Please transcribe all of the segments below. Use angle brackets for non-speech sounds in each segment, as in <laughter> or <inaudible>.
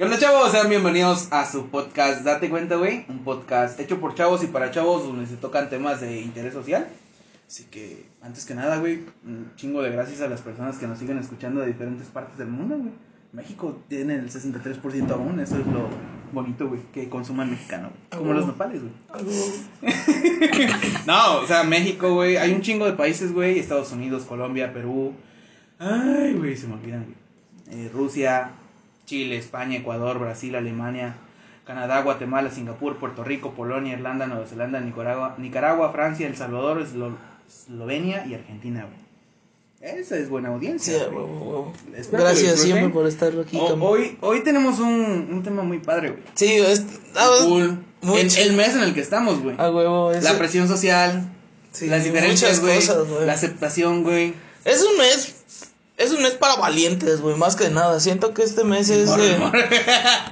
¿Qué onda, chavos? Sean bienvenidos a su podcast Date Cuenta, güey. Un podcast hecho por chavos y para chavos donde se tocan temas de interés social. Así que, antes que nada, güey, un chingo de gracias a las personas que nos siguen escuchando de diferentes partes del mundo, güey. México tiene el 63% aún, eso es lo bonito, güey, que consuman mexicano, güey. Como los nopales, güey. <laughs> no, o sea, México, güey, hay un chingo de países, güey, Estados Unidos, Colombia, Perú. Ay, güey, se me olvidan, güey. Eh, Rusia, Chile, España, Ecuador, Brasil, Alemania, Canadá, Guatemala, Singapur, Puerto Rico, Polonia, Irlanda, Nueva Zelanda, Nicaragua, Nicaragua Francia, El Salvador, Eslo- Eslovenia y Argentina, güey. Esa es buena Sí, audiencia. güey. que lo Gracias siempre por estar aquí. O- Cam. hoy, hoy tenemos un, un tema muy padre, güey. Sí, es, ah, Cool. muy El, mes en el que estamos, güey. a huevo. La presión social, sí, las diferencias, güey. cosas, güey. La aceptación, güey. Es un mes. Es un mes para valientes, güey, más que nada. Siento que este mes es. Morre, eh, morre.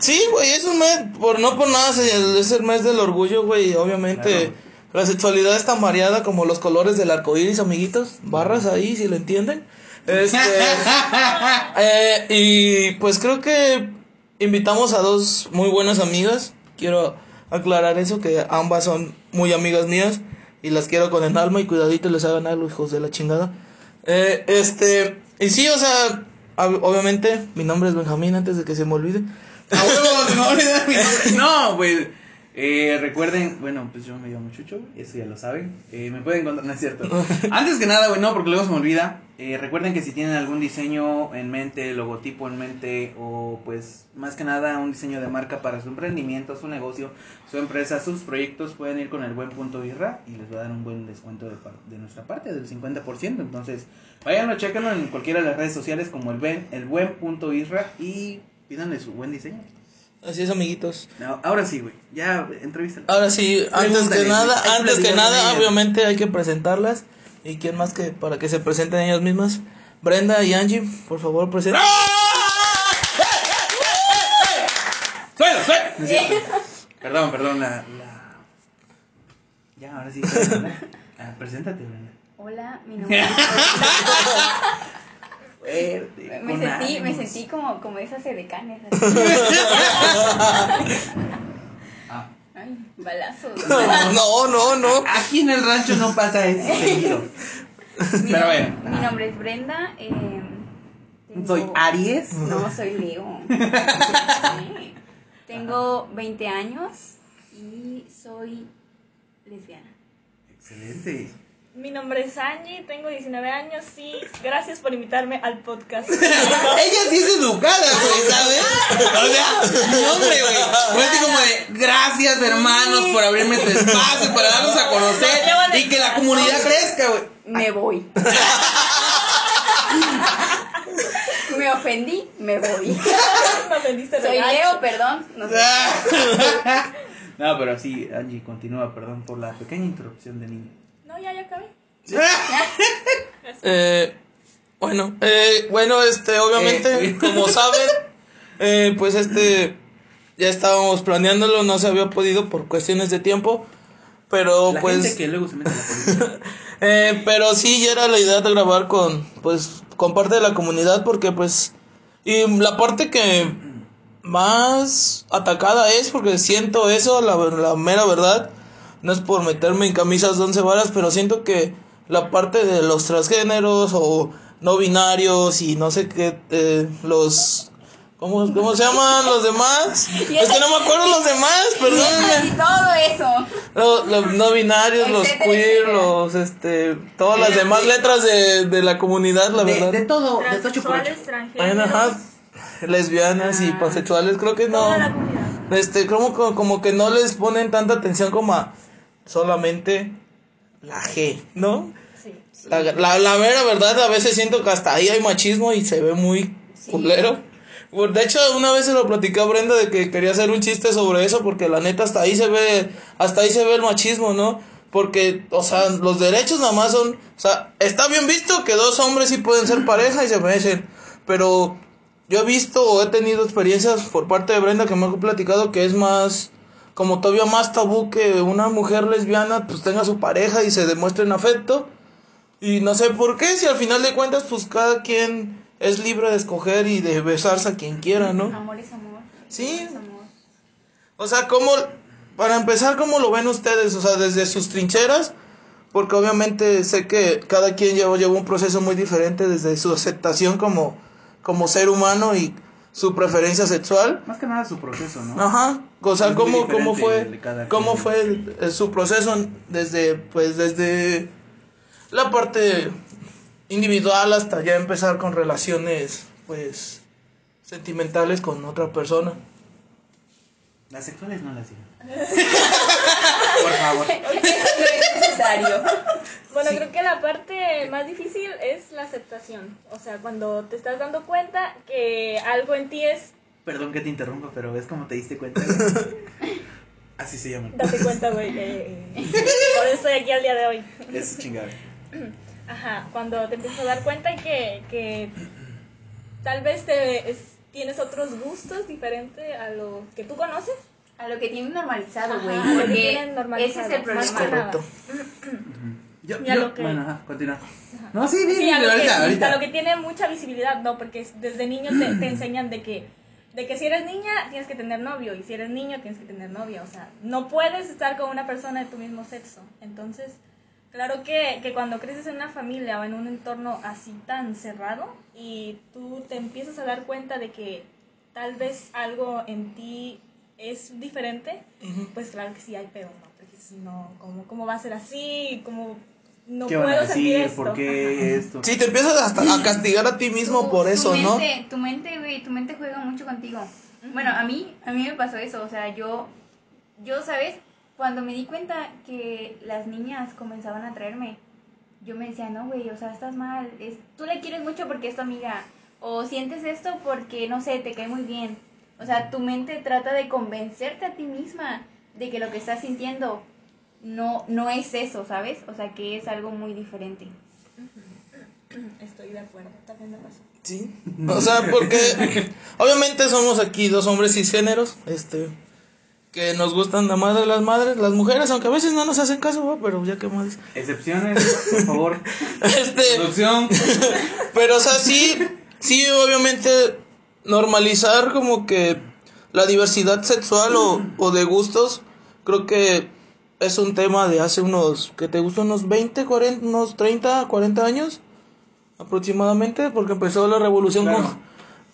Sí, güey, es un mes. Por no por nada, es el, es el mes del orgullo, güey. Obviamente, Claro. la sexualidad es tan variada como los colores del arco iris, amiguitos. Barras ahí, si lo entienden. <laughs> Este. eh, y pues creo que invitamos a dos muy buenas amigas. Quiero aclarar eso, que ambas son muy amigas mías. Y las quiero con el alma y cuidadito les hagan algo, hijos de la chingada. Eh, este, y sí, o sea, ob- obviamente mi nombre es Benjamín antes de que se me olvide. A huevo, se me olvidó mi nombre. No, güey. Eh, recuerden, bueno, pues yo me llamo Chucho, eso ya lo saben. Eh, me pueden encontrar, no es cierto. <laughs> Antes que nada, güey, no, porque luego se me olvida. Eh, recuerden que si tienen algún diseño en mente, logotipo en mente, o pues más que nada un diseño de marca para su emprendimiento, su negocio, su empresa, sus proyectos, pueden ir con el buen punto irra y les va a dar un buen descuento de, de nuestra parte, del 50%. Entonces, váyanlo, chéquenlo en cualquiera de las redes sociales como el, ben- el buen punto irra y pídanle su buen diseño. Así es, amiguitos. No, ahora sí, güey. Ya, entrevista. Ahora sí, antes que nada, antes que nada, obviamente hay que presentarlas. ¿Y quién más que para que se presenten ellas mismas? Brenda y Angie, por favor, presenten. ¡Suelo, suelo! Cierto. Perdón, perdón, la, la... Ya, ahora sí. <laughs> Ah, preséntate, Brenda. Hola, mi nombre es <laughs> <laughs> Fuerte. me sentí, me sentí como, como esas edecanes. así. <laughs> Ah. Ay, balazos. <laughs> No, no, no. Aquí en el rancho no pasa eso seguido. Mi, Pero bueno. mi nombre es Brenda. eh, tengo- Soy Aries. No, soy Leo. <laughs> Sí. Tengo 20 años y soy lesbiana. Excelente. Mi nombre es Angie, tengo 19 años y gracias por invitarme al podcast. <laughs> Ella sí es educada, güey, ¿sabes? O sea, no, hombre, güey. Fue así como de, gracias, hermanos, por abrirme este espacio, para darnos a conocer y que la comunidad crezca, güey. Me voy. me ofendí, me voy. Me ofendiste Soy. Leo, perdón. No sé. No, pero sí, Angie, continúa, perdón por la pequeña interrupción de niño. No, ya, ya acabé. <laughs> Eh, bueno, eh, bueno, este, obviamente, Eh. como saben, eh, pues este, ya estábamos planeándolo, no se había podido por cuestiones de tiempo, pero La pues... gente que luego se mete la. <laughs> Eh, pero sí, ya era la idea de grabar con, pues, con parte de la comunidad porque, pues, y la parte que más atacada es porque siento eso, la, la mera verdad, no es por meterme en camisas de once varas, pero siento que la parte de los transgéneros o no binarios y no sé qué, eh, los... ¿Cómo, ¿Cómo se llaman los demás? <laughs> Es que no me acuerdo los demás, <laughs> Y perdónenme. todo eso. Los, los no binarios, los queer, etcétera. los, este, todas las demás letras de, de la comunidad, la De, verdad. de todo, de transgéneros, ajá, lesbianas y Ah. pansexuales, creo que no, toda la comunidad. este, como, como, como que no les ponen tanta atención como a solamente la G, ¿no? Sí. La, la, la mera verdad, a veces siento que hasta ahí hay machismo y se ve muy culero. Pues, De hecho, una vez se lo platicé a Brenda de que quería hacer un chiste sobre eso porque la neta hasta ahí se ve, hasta ahí se ve el machismo, ¿no? Porque, o sea, los derechos nada más son, o sea, está bien visto que dos hombres sí pueden ser pareja y se merecen, pero yo he visto o he tenido experiencias por parte de Brenda que me ha platicado que es más, como todavía más tabú que una mujer lesbiana pues tenga su pareja y se demuestren afecto. Y no sé por qué, si al final de cuentas pues cada quien es libre de escoger y de besarse a quien quiera, ¿no? Amor es amor. Sí. O sea, ¿cómo, para empezar, cómo lo ven ustedes? O sea, desde sus trincheras, porque obviamente sé que cada quien lleva, lleva un proceso muy diferente desde su aceptación como, como ser humano y su preferencia sexual. Más que nada su proceso, ¿no? Ajá, o sea, cómo, cómo fue, cómo fue el- el- su proceso desde, pues, desde la parte individual hasta ya empezar con relaciones, pues, sentimentales con otra persona. Las sexuales no las digan. <laughs> Por favor. <laughs> No es necesario. Bueno, creo que la parte más difícil es la aceptación. O sea, cuando te estás dando cuenta que algo en ti es, Perdón que te interrumpa, pero ¿ves cómo te diste cuenta? <laughs> Así se llama. date cuenta, güey. eh, eh, por eso estoy aquí al día de hoy. Es chingada. <clears throat> Ajá, cuando te empiezas a dar cuenta que, que tal vez te, es- tienes otros gustos diferentes a los que tú conoces. A lo que tienen normalizado, güey. a lo que Porque tienen normalizado, ese es el problema. Yo, Ya yo- lo que- Bueno, ajá, continúa. No, sí, bien, Sí, a lo, que, ahorita, ahorita. a lo que tiene mucha visibilidad, no, porque es- desde niño te, te enseñan de que, de que si eres niña tienes que tener novio y si eres niño tienes que tener novia, o sea, no puedes estar con una persona de tu mismo sexo. Entonces, claro que, que cuando creces en una familia o en un entorno así tan cerrado y tú te empiezas a dar cuenta de que tal vez algo en ti es diferente, pues claro que sí hay pedo, ¿no? Porque si no, ¿cómo, cómo va a ser así? ¿Cómo no ¿Qué puedo van a decir? esto? ¿Por qué esto? Sí, te empiezas hasta a castigar a ti mismo Tu- por tu eso, ¿no? mente- Tu mente, güey, tu mente juega mucho contigo. Bueno, a mí, a mí me pasó eso, o sea, yo, yo, ¿sabes? Cuando me di cuenta que las niñas comenzaban a traerme, yo me decía, no, güey, o sea, estás mal, es, tú le quieres mucho porque es tu amiga, o sientes esto porque, no sé, te cae muy bien. O sea, tu mente trata de convencerte a ti misma de que lo que estás sintiendo no, no es eso, ¿sabes? O sea, que es algo muy diferente. <clears throat> Estoy de acuerdo, también me pasó. Sí. O sea, porque obviamente somos aquí dos hombres cisgéneros, este, que nos gustan la madre de las madres, las mujeres, aunque a veces no nos hacen caso, ¿va? pero ya que más. Excepciones, por favor. <laughs> Este, Producción. <laughs> pero o sea, sí, sí, obviamente normalizar como que la diversidad sexual o, o de gustos, creo que es un tema de hace unos, que te gustan unos 20, 40, unos 30, 40 años aproximadamente, porque empezó la revolución Claro. con,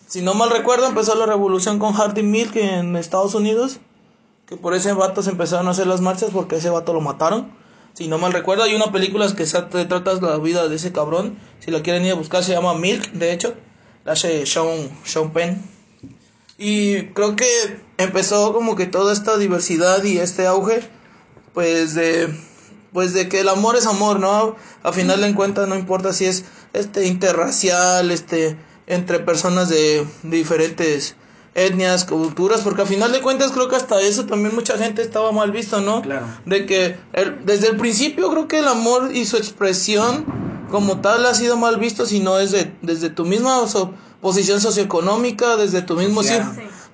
si no mal recuerdo, empezó la revolución con Hardy Milk en Estados Unidos, que por ese vato se empezaron a hacer las marchas porque ese vato lo mataron. Si no mal recuerdo, hay una película que se trata la vida de ese cabrón. Si la quieren ir a buscar, se llama Milk, de hecho. La Sean, Sean Penn. Y creo que empezó como que toda esta diversidad y este auge, pues de, pues de que el amor es amor, ¿no? A final de cuentas no importa si es este interracial, este entre personas de diferentes etnias, culturas, porque a final de cuentas creo que hasta eso también mucha gente estaba mal visto, ¿no? Claro. De que el- desde el principio creo que el amor y su expresión como tal ha sido mal visto si no es de, desde tu misma so- posición socioeconómica, desde tu mismo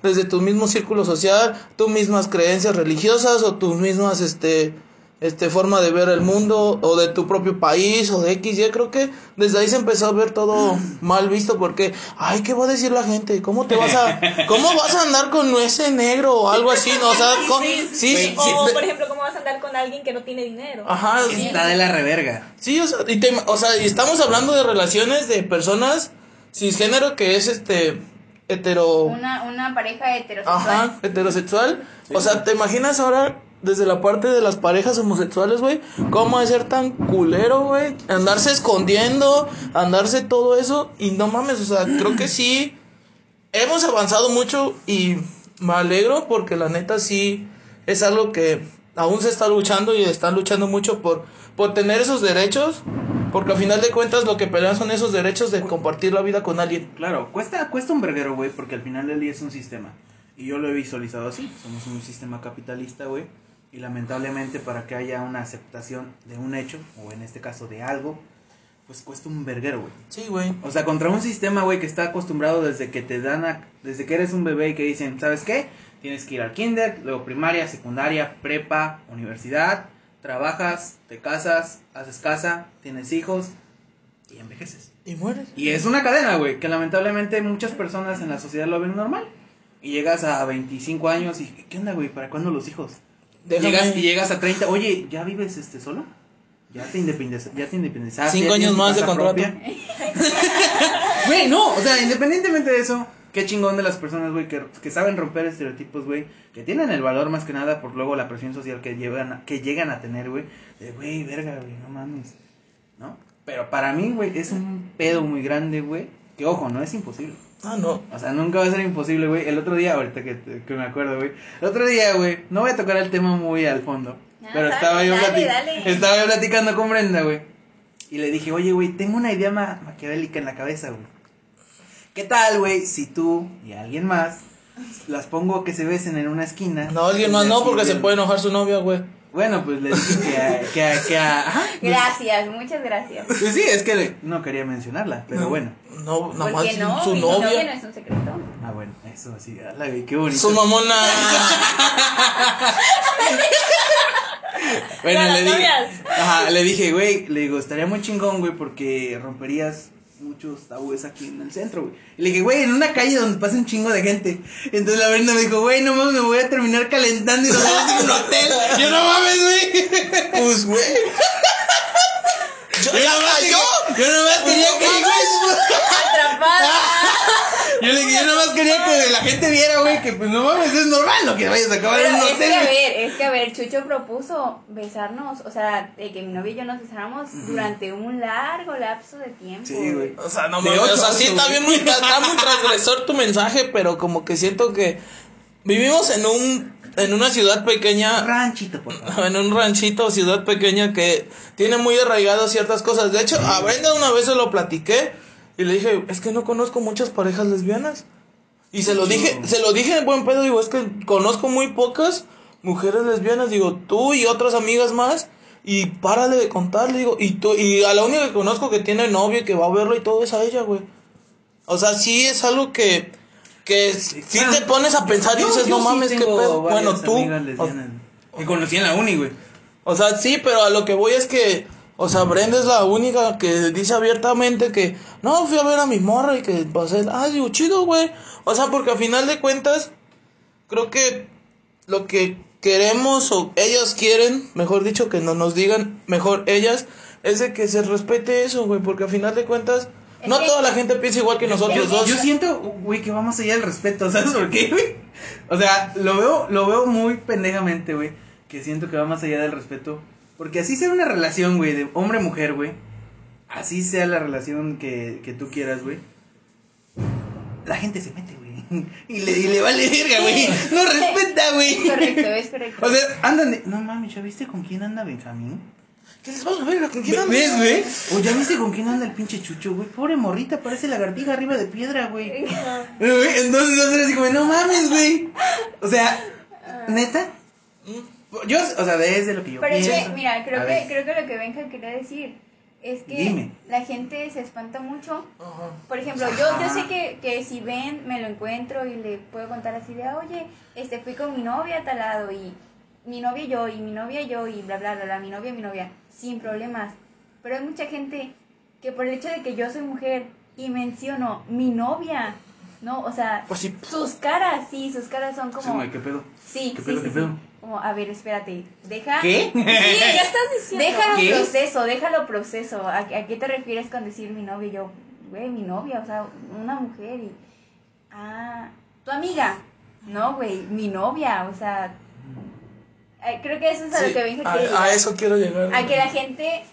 desde tu mismo círculo social, tus mismas creencias religiosas o tus mismas este este forma de ver el mundo o de tu propio país o de X, Y, creo que desde ahí se empezó a ver todo mal visto porque, ay, ¿qué va a decir la gente? ¿Cómo te vas a cómo vas a andar con ese negro o algo así? No, o sea, con- sí, sí, O, por ejemplo, ¿cómo vas a andar con alguien que no tiene dinero? Ajá, Está de la reverga. Sí, o sea, y, te- o sea, y estamos hablando de relaciones de personas cisgénero que es este hetero Una, una pareja heterosexual. Ajá, heterosexual. O sea, ¿te imaginas ahora desde la parte de las parejas homosexuales, güey? ¿Cómo es ser tan culero, güey? Andarse escondiendo, andarse todo eso. Y no mames, o sea, creo que sí. Hemos avanzado mucho y me alegro porque la neta sí es algo que aún se está luchando y están luchando mucho por, por tener esos derechos. Porque al final de cuentas lo que pelean son esos derechos de compartir la vida con alguien. Claro, cuesta, cuesta un verguero, güey, porque al final del día es un sistema. Y yo lo he visualizado así. Somos un sistema capitalista, güey. Y lamentablemente para que haya una aceptación de un hecho, o en este caso de algo, pues cuesta un verguero, güey. Sí, güey. O sea, contra un sistema, güey, que está acostumbrado desde que te dan a, desde que eres un bebé y que dicen, ¿sabes qué? Tienes que ir al kinder, luego primaria, secundaria, prepa, universidad, trabajas, te casas, haces casa, tienes hijos y envejeces. Y mueres. Y es una cadena, güey, que lamentablemente muchas personas en la sociedad lo ven normal. Y llegas a 25 años y ¿qué onda, güey? ¿Para cuándo los hijos? Déjame- Llegas y llegas a 30, oye, ¿ya vives este solo? ¿Ya te independizaste? ¿Ya te independizaste? Cinco ¿Ya años más de contrato. <laughs> Güey, no, o sea, independientemente de eso, qué chingón de las personas, güey, que, que saben romper estereotipos, güey, que tienen el valor más que nada por luego la presión social que llegan a, que llegan a tener, güey, de, güey, verga, güey, no mames, ¿no? Pero para mí, güey, es un pedo muy grande, güey, que ojo, no es imposible. Ah, no. O sea, nunca va a ser imposible, güey. El otro día, ahorita que, que me acuerdo, güey. El otro día, güey, no voy a tocar el tema muy al fondo. Ah, pero dale, estaba yo, dale, dale. estaba yo platicando con Brenda, güey. Y le dije, oye, güey, tengo una idea ma maquiavélica en la cabeza, güey. ¿Qué tal, güey, si tú y alguien más las pongo que se besen en una esquina? No, alguien más no, porque se puede enojar su novia, güey. Bueno, pues le dije que a... Que a, que a- Gracias, muchas gracias. Pues sí, es que le- no quería mencionarla, pero No. bueno. No, nada ¿Por más qué no? su Mi novia no novia. es un secreto. Ah, bueno, eso sí, ala, güey, qué bonito. Su mamona. <laughs> Bueno, le dije, ajá, le dije, güey, le digo, estaría muy chingón, güey, porque romperías muchos tabúes aquí en el centro, güey. Y le dije, güey, en una calle donde pasa un chingo de gente. Entonces la Brenda me dijo, güey, no mames, me voy a terminar calentando y nos vamos a ir a un hotel. Yo no mames, güey. Pues, güey. Yo, Yo nomás, yo. yo, yo nomás quería que, <laughs> Atrapada. yo, le, yo nomás quería que la gente viera, güey, que pues no mames, es normal lo que vayas a acabar en un es hotel. que a ver, es que a ver, Chucho propuso besarnos, o sea, de que mi novio y yo nos besáramos durante un largo lapso de tiempo. Sí, güey. O sea, no mames. O sea, sí está bien muy, está muy transgresor tu mensaje, pero como que siento que vivimos en un en una ciudad pequeña Ranchito, por favor. en un ranchito, ciudad pequeña que tiene muy arraigadas ciertas cosas. De hecho, a Brenda una vez se lo platiqué y le dije, es que no conozco muchas parejas lesbianas. Y se lo dije, se lo dije en buen pedo, digo, es que conozco muy pocas mujeres lesbianas, digo, tú y otras amigas más. Y párale de contar, le digo, y, tú, y a la única que conozco que tiene novio y que va a verlo y todo es a ella, güey. O sea, sí es algo que, que sí te pones a pensar y dices, yo no sí mames, qué pedo. Bueno, tú. Que conocí en la uni, güey. O sea, sí, pero a lo que voy es que, o sea, Brenda es la única que dice abiertamente que, no, fui a ver a mi morra y que va a ser, ah, digo, chido, güey. O sea, porque a final de cuentas, creo que lo que queremos o ellas quieren, mejor dicho, que no nos digan, mejor ellas, es de que se respete eso, güey, porque a final de cuentas, no que- toda la gente piensa igual que nosotros dos. yo siento, güey, que va más allá del respeto, ¿sabes por qué, güey? O sea, lo veo, lo veo muy pendejamente, güey, que siento que va más allá del respeto. Porque así sea una relación, güey, de hombre-mujer, güey. Así sea la relación que, que tú quieras, güey. La gente se mete, güey. Y le, y le vale verga, güey. No respeta, güey. Correcto, es correcto. O sea, andan de... No mames, ¿ya viste con quién anda Benjamín? ¿Qué les vamos a ver? ¿Con quién ¿Ves, andas? güey? ¿O ya viste con quién anda el pinche chucho, güey? Pobre morrita, parece lagartija arriba de piedra, güey. Entonces yo era así como, no mames, güey. O sea, ¿neta? Yo, o sea, desde lo que yo Pero es que, mira, creo A que, ver, creo que lo que Benja quería decir es que Dime. la gente se espanta mucho. Por ejemplo, yo, sé que, que si ven, me lo encuentro y le puedo contar así de, oye, este, fui con mi novia a tal lado y mi novia y yo, y mi novia y yo, y bla, bla, bla, bla, mi novia y mi novia, sin problemas. Pero hay mucha gente que por el hecho de que yo soy mujer y menciono mi novia, ¿no? O sea, Pues sí. sus caras, sí, sus caras son Sí, como... güey, ¿qué pedo? Sí, ¿Qué sí, pedo, sí, qué sí. pedo? Como, a ver, espérate, deja... ¿Qué? Sí, <laughs> ¿Qué estás diciendo? Déjalo ¿Qué? proceso, déjalo proceso. ¿A, a qué te refieres con decir mi novia? Y yo, güey, mi novia, o sea, una mujer. Y, ah, tu amiga. No, güey, mi novia, o sea. Eh, creo que eso es a Sí, lo que Benja a, quiere a eso quiero llegar. A que la gente.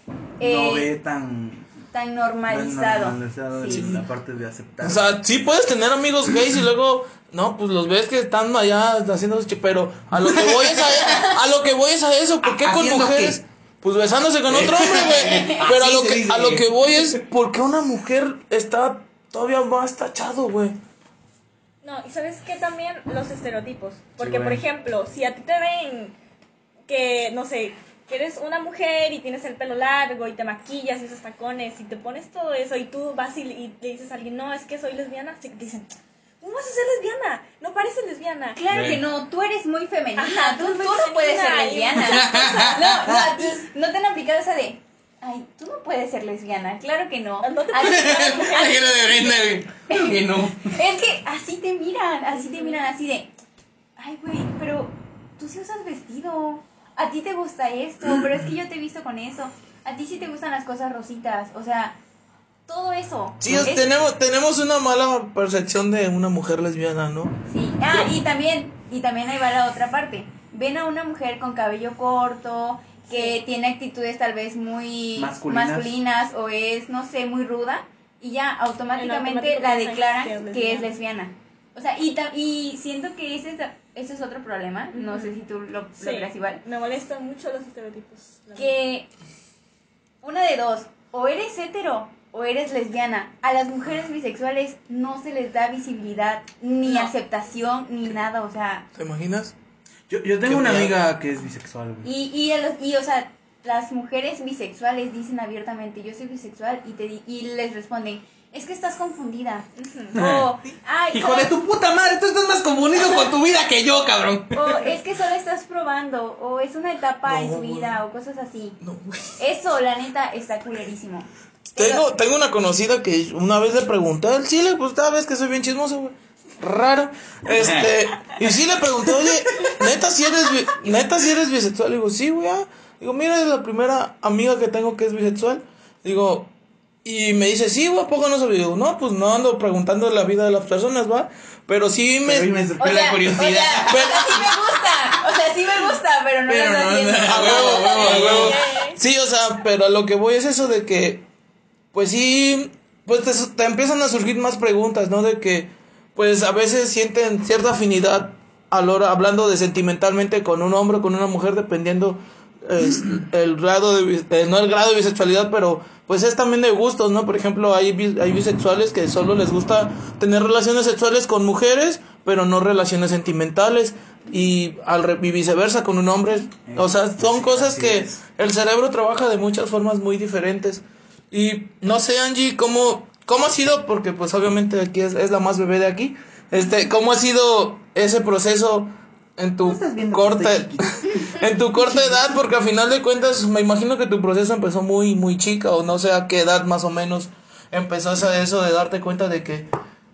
eh, no ve tan... tan normalizado. tan normalizado Sí. en la parte de aceptar. O sea, sí puedes tener amigos gays y luego, no, pues los ves que están allá haciendo pero a lo que voy es a, a lo que voy es a eso, ¿por qué con ¿Haciendo mujeres? qué? Pues besándose con otro hombre, güey. <laughs> Pero a lo que a lo que voy es ¿por qué una mujer está todavía más tachado, güey? No, y sabes que también los estereotipos. Porque, por ejemplo, si a ti te ven que, no sé, que eres una mujer y tienes el pelo largo y te maquillas y usas tacones y te pones todo eso y tú vas y, le- y le dices a alguien, no, es que soy lesbiana, te dicen, ¿cómo vas a ser lesbiana? No pareces lesbiana. Claro que no, tú eres muy femenina, Ajá, tú, tú eres muy tú no puedes ser lesbiana. No, no, a ti no te han aplicado esa de, ay, tú no puedes ser lesbiana, claro que no. No te güey. Claro <laughs> que no. Es que así te miran, así te miran, así de, ay, güey, pero tú sí usas vestido, a ti te gusta esto, pero es que yo te he visto con eso, a ti sí te gustan las cosas rositas, o sea, todo eso. Sí, Es- tenemos, tenemos una mala percepción de una mujer lesbiana, ¿no? Sí, ah, y también, y también ahí va la otra parte. Ven a una mujer con cabello corto, que tiene actitudes tal vez muy Masculinas. masculinas o es, no sé, muy ruda, y ya automáticamente la declaran que es que es lesbiana. O sea, y, ta- y siento que ese es, ese es otro problema, no sé si tú lo, lo Sí, creas igual, Me molestan mucho los estereotipos. que una de dos, o eres hetero o eres lesbiana. A las mujeres bisexuales no se les da visibilidad, ni No. aceptación, ni nada, o sea, ¿Te imaginas? Yo, yo tengo una amiga que es bisexual, güey. Y, y, a los- y, o sea, las mujeres bisexuales dicen abiertamente, yo soy bisexual, y, te, di- y les responden, es que estás confundida. O, <laughs> ay, Hijo de tu puta madre, tú estás más confundido con tu vida que yo, cabrón. o es que solo estás probando, o es una etapa en tu vida, o cosas así. No, güey. Eso, la neta, está culerísimo. Tengo, tengo una conocida que una vez le pregunté al chile, pues cada vez que soy bien chismoso, güey. Raro. Este, y sí le pregunté, oye, neta si eres, bi- neta si eres bisexual. Digo, sí, güey. ah". Digo, mira, es la primera amiga que tengo que es bisexual. Digo, y me dice, sí, güey, ¿a poco no sabía? Digo, no, pues no ando preguntando la vida de las personas, va. Pero sí me. Pero me O surgió sea, la o curiosidad. sea, o sea, sí me gusta, o sea, sí me gusta, pero no Pero lo no, no, A huevo, a huevo, a huevo. Sí, o sea, pero a lo que voy es eso de que, pues sí, pues te, te empiezan a surgir más preguntas, ¿no? De que, pues a veces sienten cierta afinidad a la hora, hablando de sentimentalmente con un hombre o con una mujer, dependiendo es, el grado de, eh, no el grado de bisexualidad, pero pues es también de gustos, ¿no? Por ejemplo, hay, hay bisexuales que solo les gusta tener relaciones sexuales con mujeres, pero no relaciones sentimentales, y, al re- y viceversa con un hombre. O sea, son cosas que el cerebro trabaja de muchas formas muy diferentes. Y no sé, Angie, ¿cómo, cómo ha sido? Porque pues obviamente aquí es, es la más bebé de aquí. Este, ¿cómo ha sido ese proceso en tu corta <laughs> en tu corta edad? Porque al final de cuentas me imagino que tu proceso empezó muy muy chica o no sé a qué edad más o menos empezó eso, eso de darte cuenta de que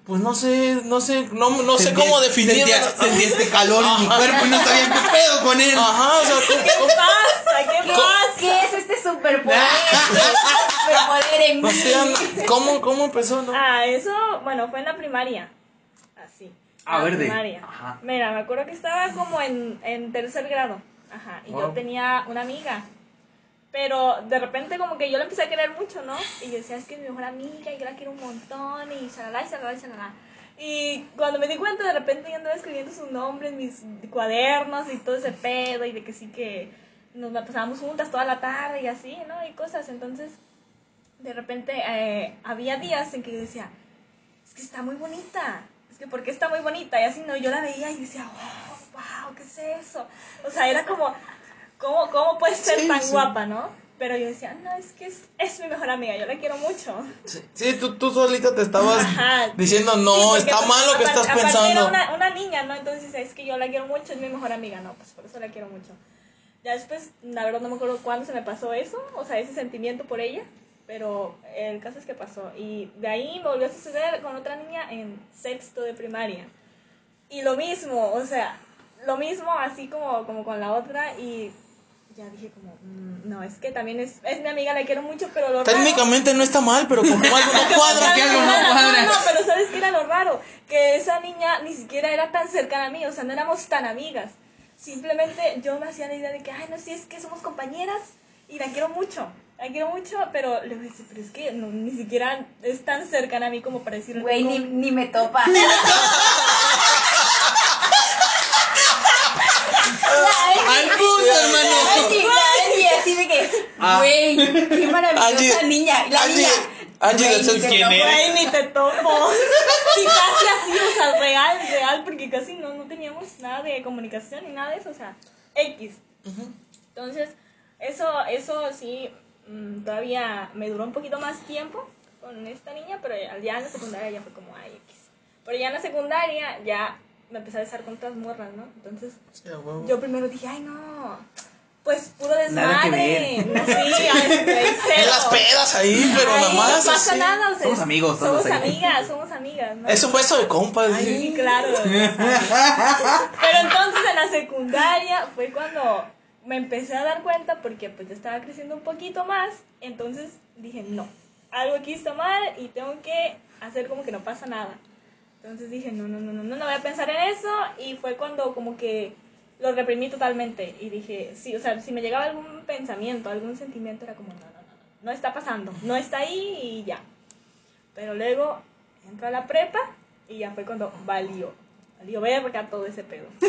pues no sé, no sé, no, no sé cómo definirlo. Sentía, sentía este calor en mi Ajá. cuerpo y no sabía qué pedo con él. Ajá, o sea, ¿cómo- ¿Qué cómo- pasa? ¿Qué ¿Qué, pasa? qué es este superpoder? ¿Qué <laughs> superpoder en o mí? sea, ¿cómo, cómo empezó, no? Ah, eso, bueno, fue en la primaria. Así. A en la ver, de- primaria. ajá. Mira, me acuerdo que estaba como en, en tercer grado. Ajá. Y yo Wow. tenía una amiga. Pero de repente como que yo la empecé a querer mucho, ¿no? Y yo decía, es que es mi mejor amiga y yo la quiero un montón y shalala y shalala y shalala. Y cuando me di cuenta, de repente yo andaba escribiendo su nombre en mis cuadernos y todo ese pedo y de que sí que nos la pasábamos juntas toda la tarde y así, ¿no? Y cosas. Entonces, de repente eh, había días en que yo decía, es que está muy bonita, es que porque está muy bonita, y así no, yo la veía y decía, wow, wow, ¿qué es eso? O sea, era como, ¿cómo, cómo puede ser Sí, tan sí. guapa, no? Pero yo decía, no, es que es, es mi mejor amiga, yo la quiero mucho. Sí, sí, tú, tú solita te estabas <laughs> Ajá. diciendo, no, está mal lo que estás pensando. Era una, una niña, ¿no? Entonces es que yo la quiero mucho, es mi mejor amiga, no, pues por eso la quiero mucho. Ya después, la verdad no me acuerdo cuándo se me pasó eso, o sea, ese sentimiento por ella, pero el caso es que pasó. Y de ahí me volvió a suceder con otra niña en sexto de primaria. Y lo mismo, o sea, lo mismo así como, como con la otra y ya dije como, mm, no, es que también es, es mi amiga, la quiero mucho, pero lo raro- Técnicamente no está mal, pero como algo no cuadra. que algo no no, cuadra. no, pero ¿sabes qué era lo raro? Que esa niña ni siquiera era tan cercana a mí, o sea, no éramos tan amigas. Simplemente yo me hacía la idea de que, ay, no, sí, es que somos compañeras y la quiero mucho. La quiero mucho, pero le dije, pero es que no, ni siquiera es tan cercana a mí como para decirle. Güey, ni, ni me topa. <laughs> <laughs> Al punto, hermano. Angie, así de que, Ah. güey, qué <laughs> maravillosa niña. La niña. Angie, güey, ¿sabes ni te quién topo. eres? Ni te topo. y casi así, o sea, real, real, porque casi no, no teníamos nada de comunicación ni nada de eso, o sea, X. Entonces, eso, eso sí, mm, todavía me duró un poquito más tiempo con esta niña, pero ya, ya en la secundaria ya fue como, ay, X. Pero ya en la secundaria ya me empecé a besar con otras morras, ¿no? Entonces, a yo primero dije, ay, no, Pues puro Nada que desmadre. No, <laughs> sí, ay, güey, En las pedas ahí, pero Ay, nada más. No pasa así. nada, o sea, Somos amigos todos Somos ahí. amigas, somos amigas. ¿no? Eso fue eso de compas. Sí, claro. <laughs> Pero entonces en la secundaria fue cuando me empecé a dar cuenta porque pues yo estaba creciendo un poquito más, entonces dije, no, algo aquí está mal y tengo que hacer como que no pasa nada. Entonces dije, no, no, no, no, no, no voy a pensar en eso y fue cuando como que lo reprimí totalmente y dije, sí, o sea, si me llegaba algún pensamiento, algún sentimiento era como, no, no, no, no está pasando, no está ahí y ya. Pero luego entro a la prepa y ya fue cuando valió. Valió verga todo ese pedo. <laughs> sí,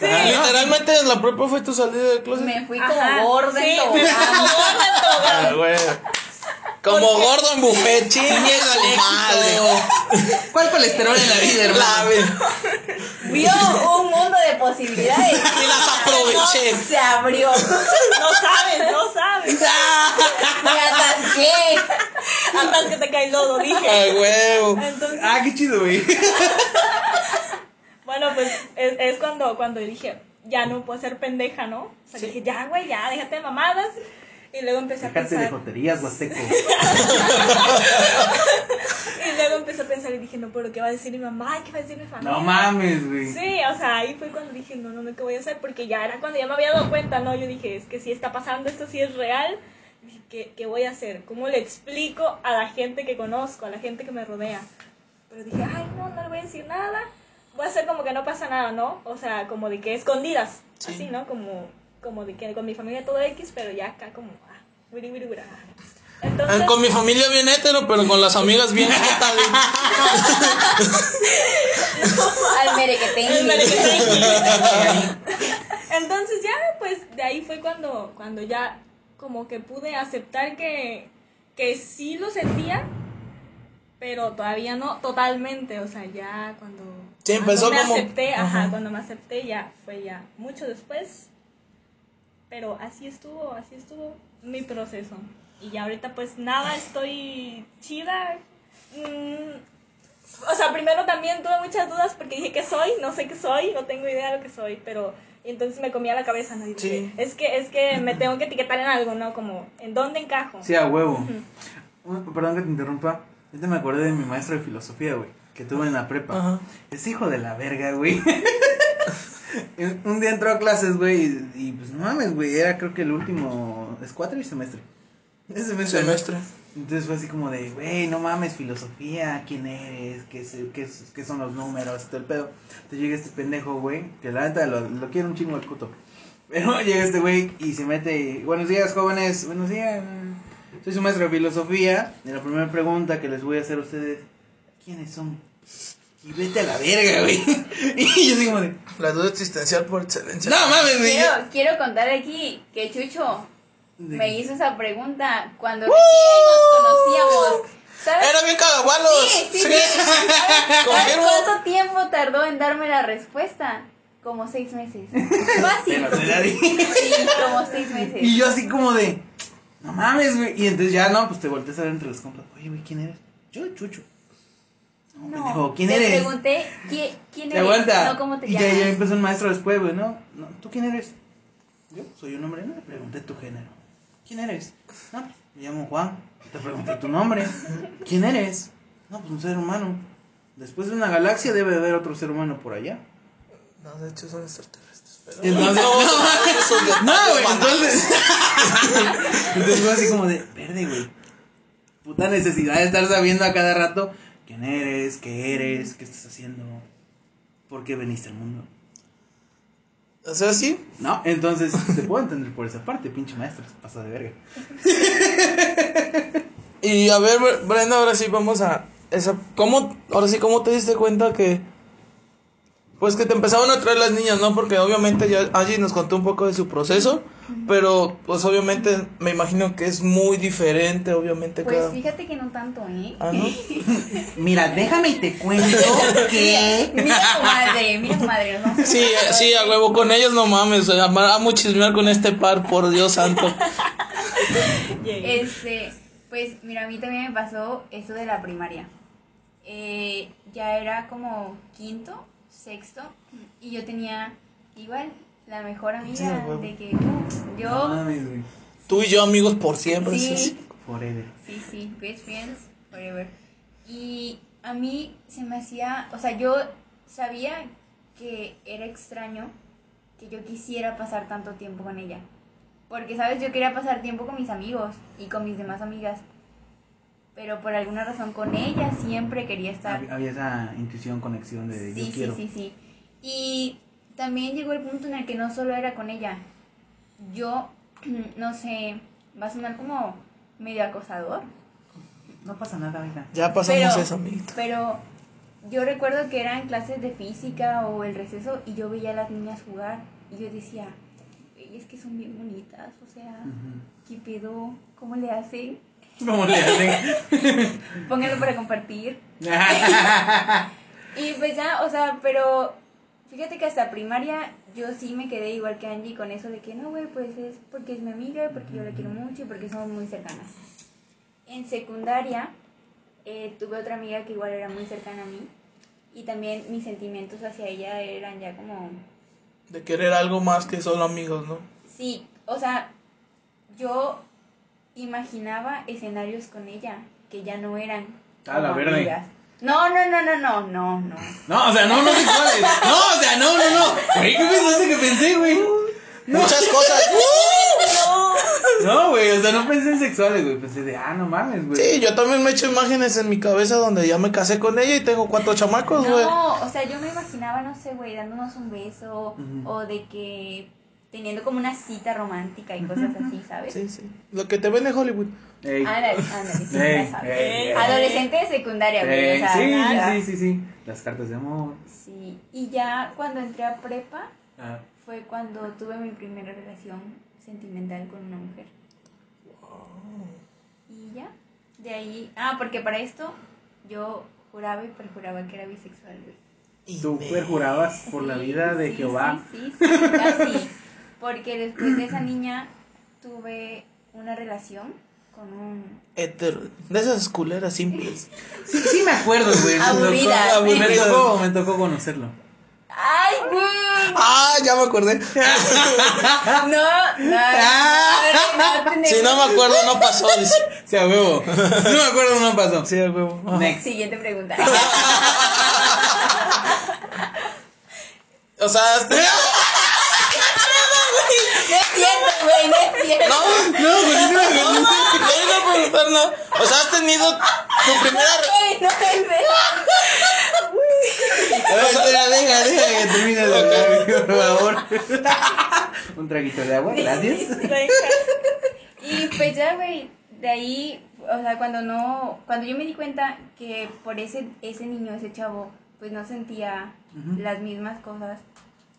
Literalmente la propia fue tu salida del closet. Me fui como gorda sí, en me fui tobogán. como gorda en tobogán. Ah. Como gordo en buffet, chingue madre. ¿Cuál colesterol en la vida, hermano? Vio un mundo de posibilidades. <laughs> Y las aproveché. Se abrió. No sabes, no sabes. <laughs> Me atasqué. Hasta que te cae el lodo, dije. A huevo. Entonces, Ah, qué chido, güey. bueno, pues es, es cuando, cuando dije, ya no puedo ser pendeja, ¿no? O sea, dije, ya, güey, ya, déjate de mamadas. Y luego empecé a Dejarte de pensar. joterías, Huasteco. <laughs> Y luego empecé a pensar y dije, no, pero ¿qué va a decir mi mamá? ¿Qué va a decir mi familia? No mames, güey. Sí, o sea, ahí fue cuando dije, no, no, no, ¿qué voy a hacer? Porque ya era cuando ya me había dado cuenta, ¿no? Yo dije, es que si está pasando, esto sí es real. Dije, ¿qué, ¿qué voy a hacer? ¿Cómo le explico a la gente que conozco, a la gente que me rodea? Pero dije, ay, no, no le voy a decir nada. Voy a hacer como que no pasa nada, ¿no? O sea, como de que escondidas. Sí. Así, ¿no? Como, como de que con mi familia todo X, pero ya acá como, ah, wiri, wiri, wiri, ah. Entonces, Con mi familia bien hétero, pero con las amigas bien <laughs> güey. Al. El merequetengue. <laughs> Entonces ya, pues de ahí fue cuando, cuando ya como que pude aceptar que, que sí lo sentía, pero todavía no totalmente, o sea, ya cuando, Sí, cuando empezó me como- acepté, ajá, Ajá. cuando me acepté ya fue ya mucho después, pero así estuvo, así estuvo mi proceso. Y ya ahorita pues nada, estoy chida. Mm, o sea, primero también tuve muchas dudas porque dije que soy, no sé qué soy, no tengo idea de lo que soy, pero entonces me comía la cabeza, ¿no? Y dije, Sí. es que es que me tengo que etiquetar en algo, ¿no? Como, ¿en dónde encajo? Sí, a huevo. Uh, Perdón que te interrumpa. Ahorita me acordé de mi maestro de filosofía, güey. Que tuve en la prepa. Ajá. Es hijo de la verga, güey. <laughs> <laughs> Un- día entró a clases, güey, y, y, pues no mames, güey, era creo que el último, es cuatro y semestre. Es semestre. Entonces fue así como de, güey, no mames, filosofía, ¿quién eres? ¿Qué, es- qué, es- qué son los números? Todo el pedo. Entonces llega este pendejo, güey, que la neta lo, lo quiere un chingo al puto. <laughs> Pero llega este güey y se mete, y, buenos días, jóvenes, buenos días. Soy su maestro de filosofía. Y la primera pregunta que les voy a hacer a ustedes, ¿quiénes son? Y vete a la verga, güey. <laughs> Y yo así como de, La duda existencial por excelencia. no mames, güey. Quiero, quiero contar aquí que Chucho me hizo esa pregunta cuando recién nos conocíamos. ¿Sabes? Era bien cagagualos. Sí, sí, sí. ¿Sabes <laughs> Confirmo. cuánto tiempo tardó en darme la respuesta? Como seis meses. <laughs> Fácil. Sí, como seis meses. Y yo así como de, no mames, güey. Y entonces ya, no, pues te volteas a ver entre los compas. Oye, güey, ¿quién eres? Yo, Chucho. No, <laughs> pendejo, ¿quién te eres? pregunté, ¿quién, eres? aguanta. No, ¿cómo te y ya, llamas? ya empezó el maestro después, güey, ¿no? no ¿Tú quién eres? Yo soy un hombre, no le pregunté tu género. ¿Quién eres? No, me llamo Juan. Te pregunté tu nombre. ¿Quién eres? No, pues un ser humano. Después de una galaxia debe de haber otro ser humano por allá. No, de hecho son extraterrestres. Pero... Entonces- no, No, güey, entonces. <laughs> entonces fue así como de, verde, güey. Puta necesidad de estar sabiendo a cada rato quién eres, qué eres, qué estás haciendo, por qué veniste al mundo. O sea, sí. No, entonces te puedo entender por esa parte, pinche maestro, pasa de verga. <laughs> Y a ver, Bre- Brenda, ahora sí vamos a esa ¿cómo ahora sí cómo te diste cuenta que pues que te empezaban a traer las niñas, ¿no? Porque obviamente ya Angie nos contó un poco de su proceso, pero pues obviamente me imagino que es muy diferente, obviamente Pues cada fíjate que no tanto, ¿eh? Ah, ¿no? <laughs> Mira, déjame y te cuento que. <laughs> Mira tu madre, mira tu madre. a- Sí, sí, a huevo, con ellos no mames, o sea, amo chismear con este par, por Dios santo. <laughs> Este, pues mira, a mí también me pasó eso de la primaria. Eh, ya era como quinto, sexto, y yo tenía igual la mejor Sí, amiga. huevo. de que uh, yo. Güey. Tú y yo amigos por siempre. sí, Sí. sí. Forever. Sí, sí, best friends forever. Y a mí se me hacía, o sea, yo sabía que era extraño que yo quisiera pasar tanto tiempo con ella. Porque, ¿sabes? Yo quería pasar tiempo con mis amigos y con mis demás amigas. Pero por alguna razón con ella siempre quería estar. Hab- Había esa intuición, conexión de Sí, yo sí, quiero. sí, sí. Y también llegó el punto en el que no solo era con ella. Yo, <clears throat> no sé, va a sonar como medio acosador. No pasa nada, hija. Ya pasamos Pero- eso, amiguito. Pero yo recuerdo que eran clases de física o el receso y yo veía a las niñas jugar y yo decía, "Ey, es que son bien bonitas, o sea, ¿qué pedo? ¿Cómo le hacen? ¿Cómo le hacen? <laughs> Pónganlo para compartir. <laughs> <laughs> Y pues ya, o sea, pero fíjate que hasta primaria yo sí me quedé igual que Angie con eso de que no, güey, pues es porque es mi amiga, porque yo la quiero mucho y porque somos muy cercanas. En secundaria eh, tuve otra amiga que igual era muy cercana a mí y también mis sentimientos hacia ella eran ya como, De querer algo más que solo amigos, ¿no? sí, o sea, yo imaginaba escenarios con ella que ya no eran A la verde. No, no, no, no, no, no, no. No, o sea, no, no sexuales. No, o sea, no, no, no. Güey, ¿qué pensaste que pensé, güey? Muchas cosas. <laughs> No, güey, o sea, no pensé en sexuales, güey. Pensé de, ah, no mames, güey. Sí, yo también me he hecho imágenes en mi cabeza donde ya me casé con ella y tengo cuatro chamacos, güey. No, o sea, yo me imaginaba, no sé, güey, dándonos un beso o de que teniendo como una cita romántica y cosas así, ¿sabes? Sí, sí. Lo que te ven en Hollywood. Ey. Ándale, ándale, sí, Ey, ya sabes. ey, ey. Adolescente de secundaria, güey, Ey, o sea, sí, nada. sí, sí, sí, sí. Las cartas de amor. Sí, y ya cuando entré a prepa Ah. fue cuando tuve mi primera relación sentimental con una mujer. Y ya, de ahí, ah, porque para esto yo juraba y perjuraba que era bisexual, güey. Tú perjurabas por la vida de sí, Jehová. Sí, sí, sí, casi. Porque después de esa niña tuve una relación con un... Hetero. De esas culeras simples. Sí, sí me acuerdo, güey. Aburrida, Me, tocó, me tocó conocerlo. ¡Ay, güey! Ah, ya me acordé. <laughs> No, no, no, no, Si no me acuerdo, no pasó. dice. Sí, a huevo. No me acuerdo, no pasó. Sí, a huevo. Next. Siguiente pregunta. <laughs> O sea, este- <laughs> es cierto, güey, no es cierto. no, No, güey, sí me no, no, no iba a preguntar, no. O sea, has tenido tu primera. Güey, no es verdad. A ver, espera, deja, deja que termine hablar, güey, por favor. Un traguito de agua, gracias. Y pues ya, güey, de ahí, o sea, cuando no, cuando yo me di cuenta que por ese, ese niño, ese chavo, pues no sentía Ujú. las mismas cosas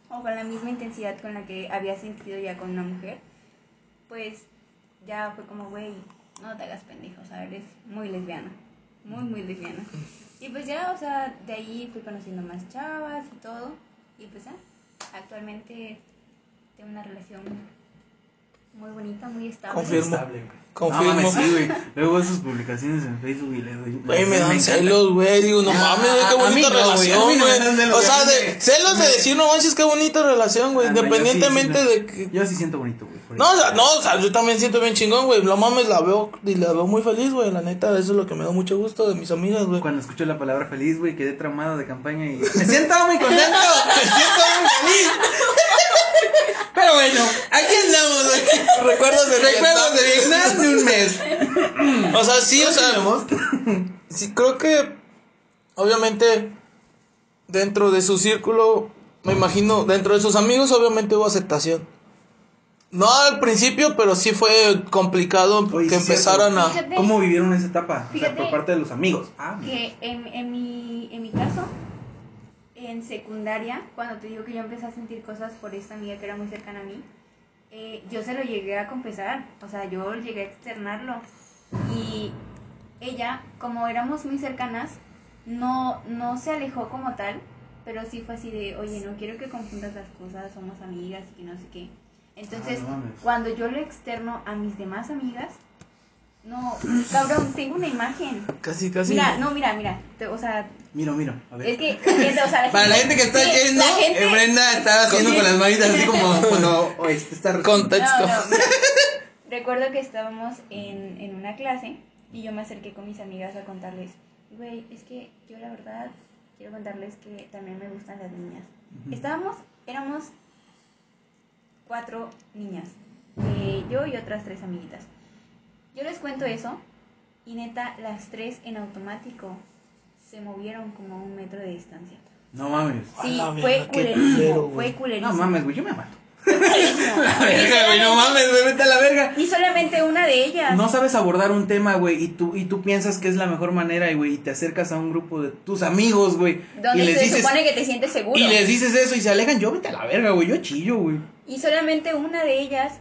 o con la misma intensidad con la que había sentido ya con una mujer, pues ya fue como, güey, no te hagas pendejo, o sea, eres muy lesbiana, muy, muy lesbiana. Y pues ya, o sea, de ahí fui conociendo más chavas y todo, y pues ya, actualmente tengo una relación muy bonita, muy estable. Confirmo. Estable. Confirmo. No mames, sí, güey. Luego veo sus publicaciones en Facebook y le doy. Güey, me dan celos, güey. Digo, no mames, güey, qué bonita relación, güey. O sea, de celos de decir, no manches, qué bonita relación, güey. Ah, Independientemente sí, de que. Yo sí siento bonito, güey. No, o sea, no, o sea, yo también siento bien chingón, güey. No mames, la veo y la veo muy feliz, güey. La neta, eso es lo que me da mucho gusto de mis amigas, güey. Cuando escucho la palabra feliz, güey, quedé traumado de campaña y <laughs> me siento muy contento, me siento muy feliz. Pero bueno, aquí andamos. <laughs> Recuerdos de Recuerdos de Vietnam de un mes. <laughs> O sea, sí, o sea, <laughs> sí, creo que obviamente dentro de su círculo, me imagino, dentro de sus amigos obviamente hubo aceptación. No al principio, pero sí fue complicado Oye, que sí, empezaran a... Fíjate. ¿Cómo vivieron esa etapa? O sea, por parte de los amigos. Ah, que en, en, mi, en mi caso, en secundaria, cuando te digo que yo empecé a sentir cosas por esta amiga que era muy cercana a mí, eh, yo se lo llegué a confesar, o sea, yo llegué a externarlo. Y ella, como éramos muy cercanas, no, no se alejó como tal, pero sí fue así de, oye, no quiero que confundas las cosas, somos amigas y que no sé qué. Entonces, Ah, no cuando yo lo externo a mis demás amigas, no, cabrón, tengo una imagen. Casi, casi... Mira, no, mira, mira. te- o sea, Miro, miro. A ver. Es que, o sea, la <laughs> Para la gente que está sí, yendo, gente- eh, Brenda está haciendo con las manitas así como <laughs> cuando <laughs> oh, este está Contexto. No, no. Recuerdo que estábamos en, en una clase y yo me acerqué con mis amigas a contarles, güey, es que yo la verdad quiero contarles que también me gustan las niñas. Estábamos, éramos cuatro niñas, eh, yo y otras tres amiguitas. Yo les cuento eso y neta, las tres en automático se movieron como a un metro de distancia. No mames. Sí, la fue culerísimo, fue culerísimo. No mames, güey, yo me mato. <laughs> La <laughs> verga, güey, no mames, güey, vete a la verga. Y solamente una de ellas. No sabes abordar un tema, güey, y tú, y tú piensas que es la mejor manera, y, güey, y te acercas a un grupo de tus amigos, güey, y donde les se dices, supone que te sientes seguro. y les dices eso y se alejan, yo vete a la verga, güey, yo chillo, güey. Y solamente una de ellas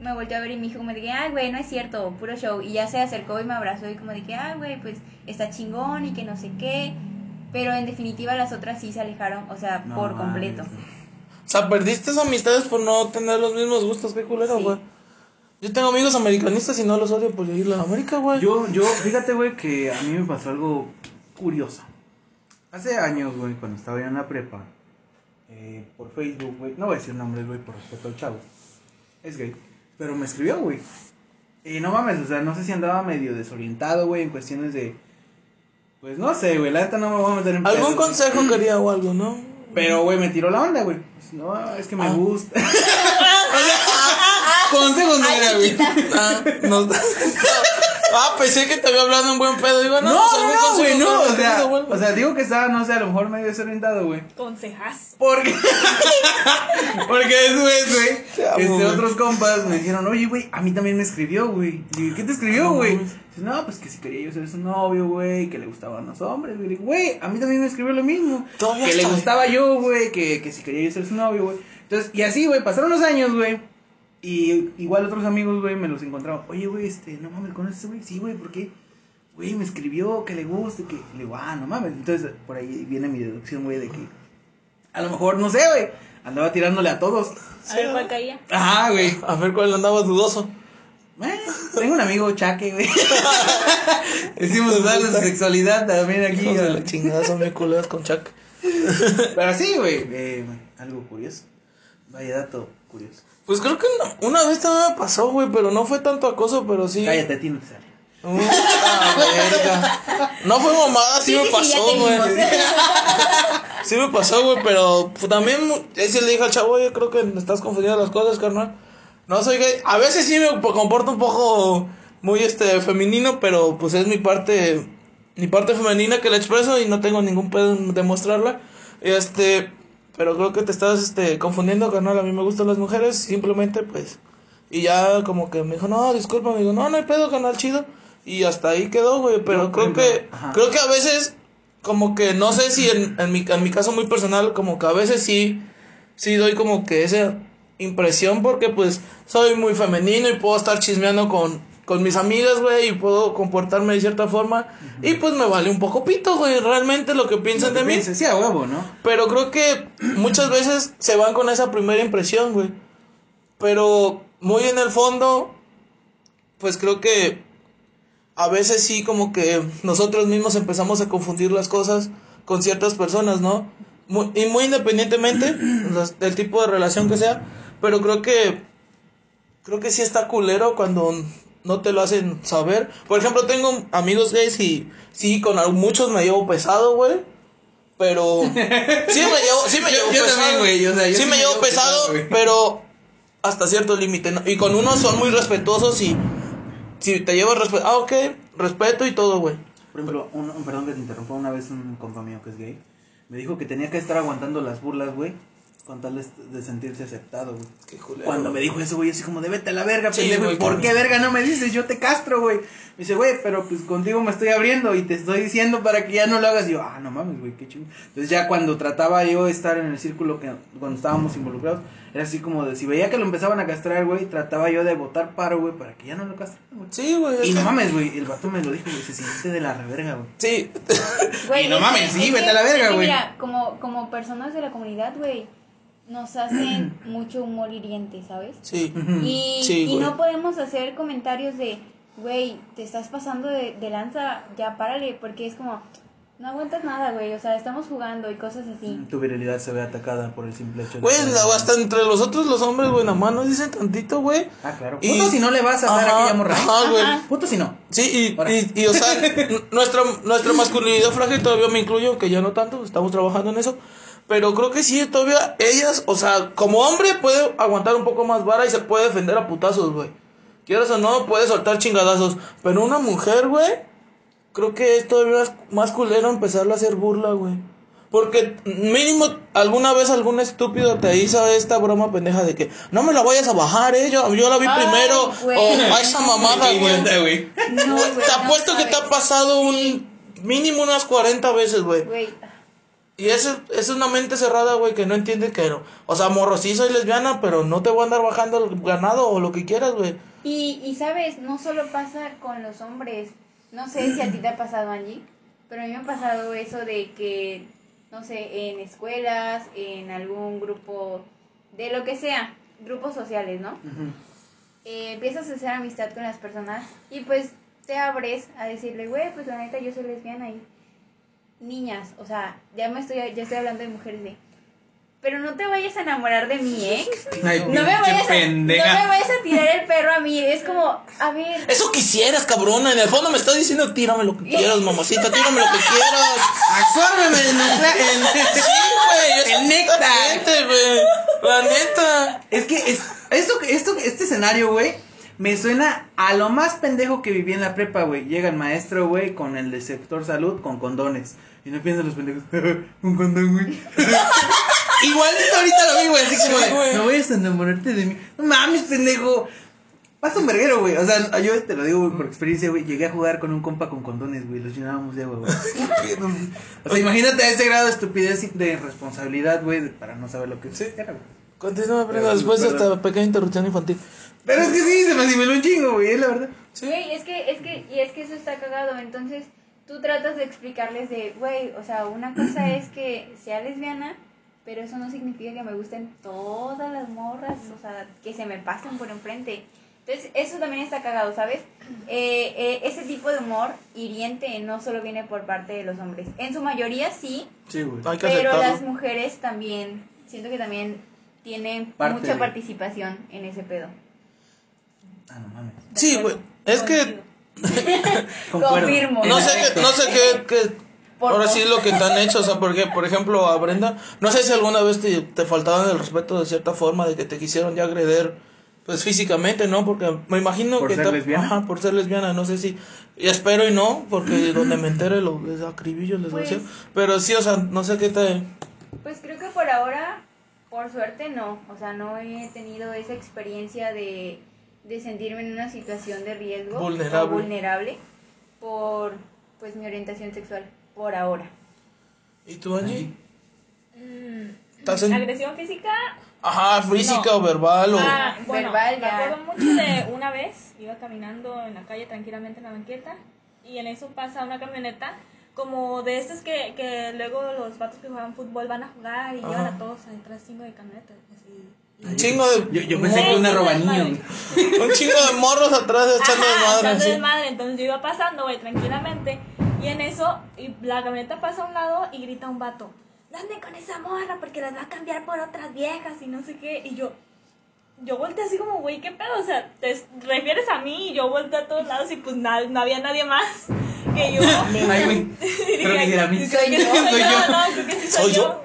me volteó a ver y me dijo como de que, ay, güey, no es cierto, puro show. Y ya se acercó y me abrazó y como de que, ay, güey, pues está chingón y que no sé qué. Pero en definitiva las otras sí se alejaron, o sea, No por completo. O sea, perdiste esas amistades por no tener los mismos gustos, qué culero, Sí. güey. Yo tengo amigos americanistas y no los odio por ir a la América, güey. Yo, yo, fíjate, güey, que a mí me pasó algo curioso. Hace años, güey, cuando estaba yo en la prepa, eh, por Facebook, güey, no voy a decir nombres, güey, por respeto al chavo. Es gay. Pero me escribió, güey. Y no mames, o sea, no sé si andaba medio desorientado, güey, en cuestiones de. Pues no sé, güey, la neta no me voy a meter en ¿Algún consejo quería o algo, no? Pero, güey, me tiró la onda, güey. Pues, No, es que me Ah. gusta. <laughs> Consejos no era, güey. Ah, no. <laughs> ah, pensé que te había hablado en buen pedo. Digo, no, No, pues, no, güey, no. O sea, o sea, digo que estaba, no sé, a lo mejor medio desorientado, güey. Consejas. Porque, <laughs> porque después, güey, este, otros compas me dijeron, oye, güey, a mí también me escribió, güey. Le dije, ¿qué te escribió, güey? no, pues que si quería yo ser su novio, güey, que le gustaban los hombres. güey. Güey, a mí también me escribió lo mismo. Todavía Que le gustaba yo, güey, que, que si quería yo ser su novio, güey. Entonces, y así, güey, pasaron los años, güey. Y igual otros amigos, güey, me los encontraban. Oye, güey, este, no mames, ¿conoces a ese güey? Sí, güey, ¿por qué? Güey, me escribió que le guste, que... Le digo, ah, no mames. Entonces, por ahí viene mi deducción, güey, de que... A lo mejor, no sé, güey, andaba tirándole a todos. A ver cuál caía. Ajá, güey. A ver cuál andaba dudoso. Bueno, tengo un amigo chaque, güey. <laughs> Decimos usar la sexualidad también aquí. Hijos de la chingada son muy culeras con Chuck. Pero sí, güey, eh, algo curioso. Vaya dato curioso. Pues creo que no- una vez también me pasó, güey, pero no fue tanto acoso, pero sí. Cállate, a ti no fue mamada, sí, Sí, me pasó, güey. <laughs> Sí me pasó, güey, pero pues, también ese le dije al chavo, yo creo que me estás confundiendo las cosas, carnal. No soy gay. A veces sí me po- comporto un poco muy este femenino, pero pues es mi parte mi parte femenina que la expreso y no tengo ningún pedo en demostrarla. Este, pero creo que te estás este confundiendo, carnal. A mí me gustan las mujeres, simplemente pues y ya como que me dijo, "No, disculpa", me dijo, "No, no hay pedo, carnal, chido." Y hasta ahí quedó, güey, pero creo que ajá. creo que a veces como que no sé si en, en, mi, en mi caso muy personal, como que a veces sí, sí doy como que esa impresión porque pues soy muy femenino y puedo estar chismeando con, con mis amigas, güey, y puedo comportarme de cierta forma y pues me vale un poco pito, güey, realmente lo que piensan de mí. pienses, Sí, a huevo, ¿no? Pero creo que muchas veces se van con esa primera impresión, güey. Pero muy en el fondo, pues creo que a veces sí como que nosotros mismos empezamos a confundir las cosas con ciertas personas, ¿no? Muy- y muy independientemente del tipo de relación que sea, pero creo que creo que sí está culero cuando no te lo hacen saber. Por ejemplo, tengo amigos gays y sí con muchos me llevo pesado, güey. Pero sí me llevo, sí me <laughs> Yo- llevo yo pesado. también, güey, o sea, yo sí, sí me me llevo llevo pesado, pesado, pero hasta cierto límite. ¿no? Y con unos son muy respetuosos y si te llevas respeto, ah, ok, respeto y todo, güey. Por ejemplo, un, un- perdón que te interrumpa, una vez un compa mío que es gay me dijo que tenía que estar aguantando las burlas, güey, con tal de, de sentirse aceptado, güey. Qué culero. Cuando me dijo eso, güey, así como de vete a la verga, Sí, pendejo. güey, ¿y ¿Por qué verga no me dices? Yo te castro, güey. Me dice, güey, pero pues contigo me estoy abriendo y te estoy diciendo para que ya no lo hagas. Y yo, ah, no mames, güey, qué chingo. Entonces ya cuando trataba yo de estar en el círculo que cuando estábamos involucrados, era así como de si veía que lo empezaban a castrar, güey, trataba yo de botar paro, güey, para que ya no lo castraran, güey. Sí, güey. Y no que- mames, güey, el vato me lo dijo, güey, se siente de la reverga, güey. Sí. Güey, Y no es mames, que- sí, vete que- a la verga, güey. Mira, como, como personas de la comunidad, güey, nos hacen <clears throat> mucho humor hiriente, ¿sabes? Sí. Y, Sí, y no podemos hacer comentarios de, güey, te estás pasando de, de lanza, ya párale, porque es como, no aguantas nada, güey. O sea, estamos jugando y cosas así. Tu virilidad se ve atacada por el simple hecho de Güey, hasta entre los otros los hombres, güey, nada más nos dicen tantito, güey. Ah, claro. Y- Puto si no le vas a dar a aquella morra. ajá, güey. Puto si no. Sí, y, y, y, o sea, <laughs> nuestra, nuestra masculinidad frágil todavía me incluyo, que ya no tanto, estamos trabajando en eso. Pero creo que sí, todavía ellas, o sea, como hombre puede aguantar un poco más vara y se puede defender a putazos, güey. Quieras o no, puede soltar chingadazos. Pero una mujer, güey, creo que es todavía más, más culero empezarle a hacer burla, güey. Porque mínimo alguna vez algún estúpido te hizo esta broma pendeja de que no me la vayas a bajar, eh, yo, yo la vi Ay, primero. güey. O a esa mamada, güey. No, Güey, te no apuesto que te ha pasado un mínimo unas 40 veces, güey. Güey, Y eso es una mente cerrada, güey, que no entiende que no. O sea, morro, sí soy lesbiana, pero no te voy a andar bajando el ganado o lo que quieras, güey. Y, y sabes, no solo pasa con los hombres. No sé si a ti te ha pasado, Angie, pero a mí me ha pasado eso de que, no sé, en escuelas, en algún grupo, de lo que sea, grupos sociales, ¿no? Eh, empiezas a hacer amistad con las personas y pues te abres a decirle, güey, pues la neta yo soy lesbiana y niñas, o sea, ya me estoy, ya estoy hablando de mujeres de, pero no te vayas a enamorar de mi ex. <laughs> Ay, No me, vayas a, no me vayas a tirar el perro a mí. Es como, a ver. Eso quisieras, cabrona. En el fondo me estás diciendo, tírame lo que quieras, mamacita, tírame lo que quieras. Absórbeme es El <laughs> néctar. güey. La neta. Es que es, esto, esto, este escenario, güey, me suena a lo más pendejo que viví en la prepa, güey. Llega el maestro, güey, con el de sector salud, con condones. Y no piensan los pendejos, <laughs> un condón, güey. <laughs> Igualito ahorita lo vi, güey, así como Sí, de, güey. no vayas a enamorarte de mí. No mames, pendejo. Pasa un verguero, güey. O sea, yo te lo digo, güey, por experiencia, güey. Llegué a jugar con un compa con condones, güey. Los llenábamos de agua, güey. <laughs> O sea, imagínate a ese grado de estupidez y de irresponsabilidad, güey, para no saber lo que era, güey. Continúa, prenda, después de esta pequeña interrupción infantil. Pero es que sí, se me asimiló un chingo, güey, es la verdad. Güey, es que, es que, y es que eso está cagado. Entonces, tú tratas de explicarles de, güey, o sea, una cosa <clears throat> es que sea lesbiana, pero eso no significa que me gusten todas las morras, o sea, que se me pasen por enfrente. Entonces, eso también está cagado, ¿sabes? <clears throat> Eh, eh, ese tipo de humor hiriente no solo viene por parte de los hombres. En su mayoría sí, Sí, güey. Hay que pero aceptarlo. las mujeres también, siento que también tienen Parte mucha de- participación en ese pedo. Ah, no mames. Sí, güey. Es que. <laughs> Confirmo. no sé qué, no sé qué, qué- ahora sí lo que te han hecho, o sea, porque, por ejemplo, a Brenda, no sé si alguna vez te, te faltaban el respeto de cierta forma, de que te quisieron ya agreder, pues físicamente, ¿no? Porque me imagino ¿Por que... ser lesbiana? Ajá, por ser lesbiana, no sé si... Y espero y no, porque <laughs> donde me entere lo les acribillo, les Pues-. Pero sí, o sea, no sé qué te... Pues creo que por ahora, por suerte no. O sea, no he tenido esa experiencia de, de sentirme en una situación de riesgo Vulnerable. o vulnerable por pues mi orientación sexual por ahora. ¿Y tú, Angie? Mm, ¿Estás en- Agresión física. Ajá, física No. o verbal o... Ah, bueno, Verbal, me ya. acuerdo mucho de una vez, iba caminando en la calle tranquilamente en la banqueta y en eso pasa una camioneta como de estas que, que luego los vatos que juegan fútbol van a jugar y Ajá. llevan a todos atrás cinco de camionetas. Así. Un chingo de... Yo, yo pensé que una roba sí, niño, sí. güey. Un chingo de morros atrás echando Ajá, desmadre, echando sí. desmadre. Entonces yo iba pasando, güey, tranquilamente. Y en eso, y la camioneta pasa a un lado y grita un vato: Dame con esa morra porque las va a cambiar por otras viejas y no sé qué. Y yo, yo volteé así como, güey, ¿qué pedo? O sea, te refieres a mí y yo volteé a todos lados y pues na- no había nadie más que yo. Ay, güey. <laughs> Creo que era mí. Soy yo. yo. no, creo que sí soy, ¿Soy yo.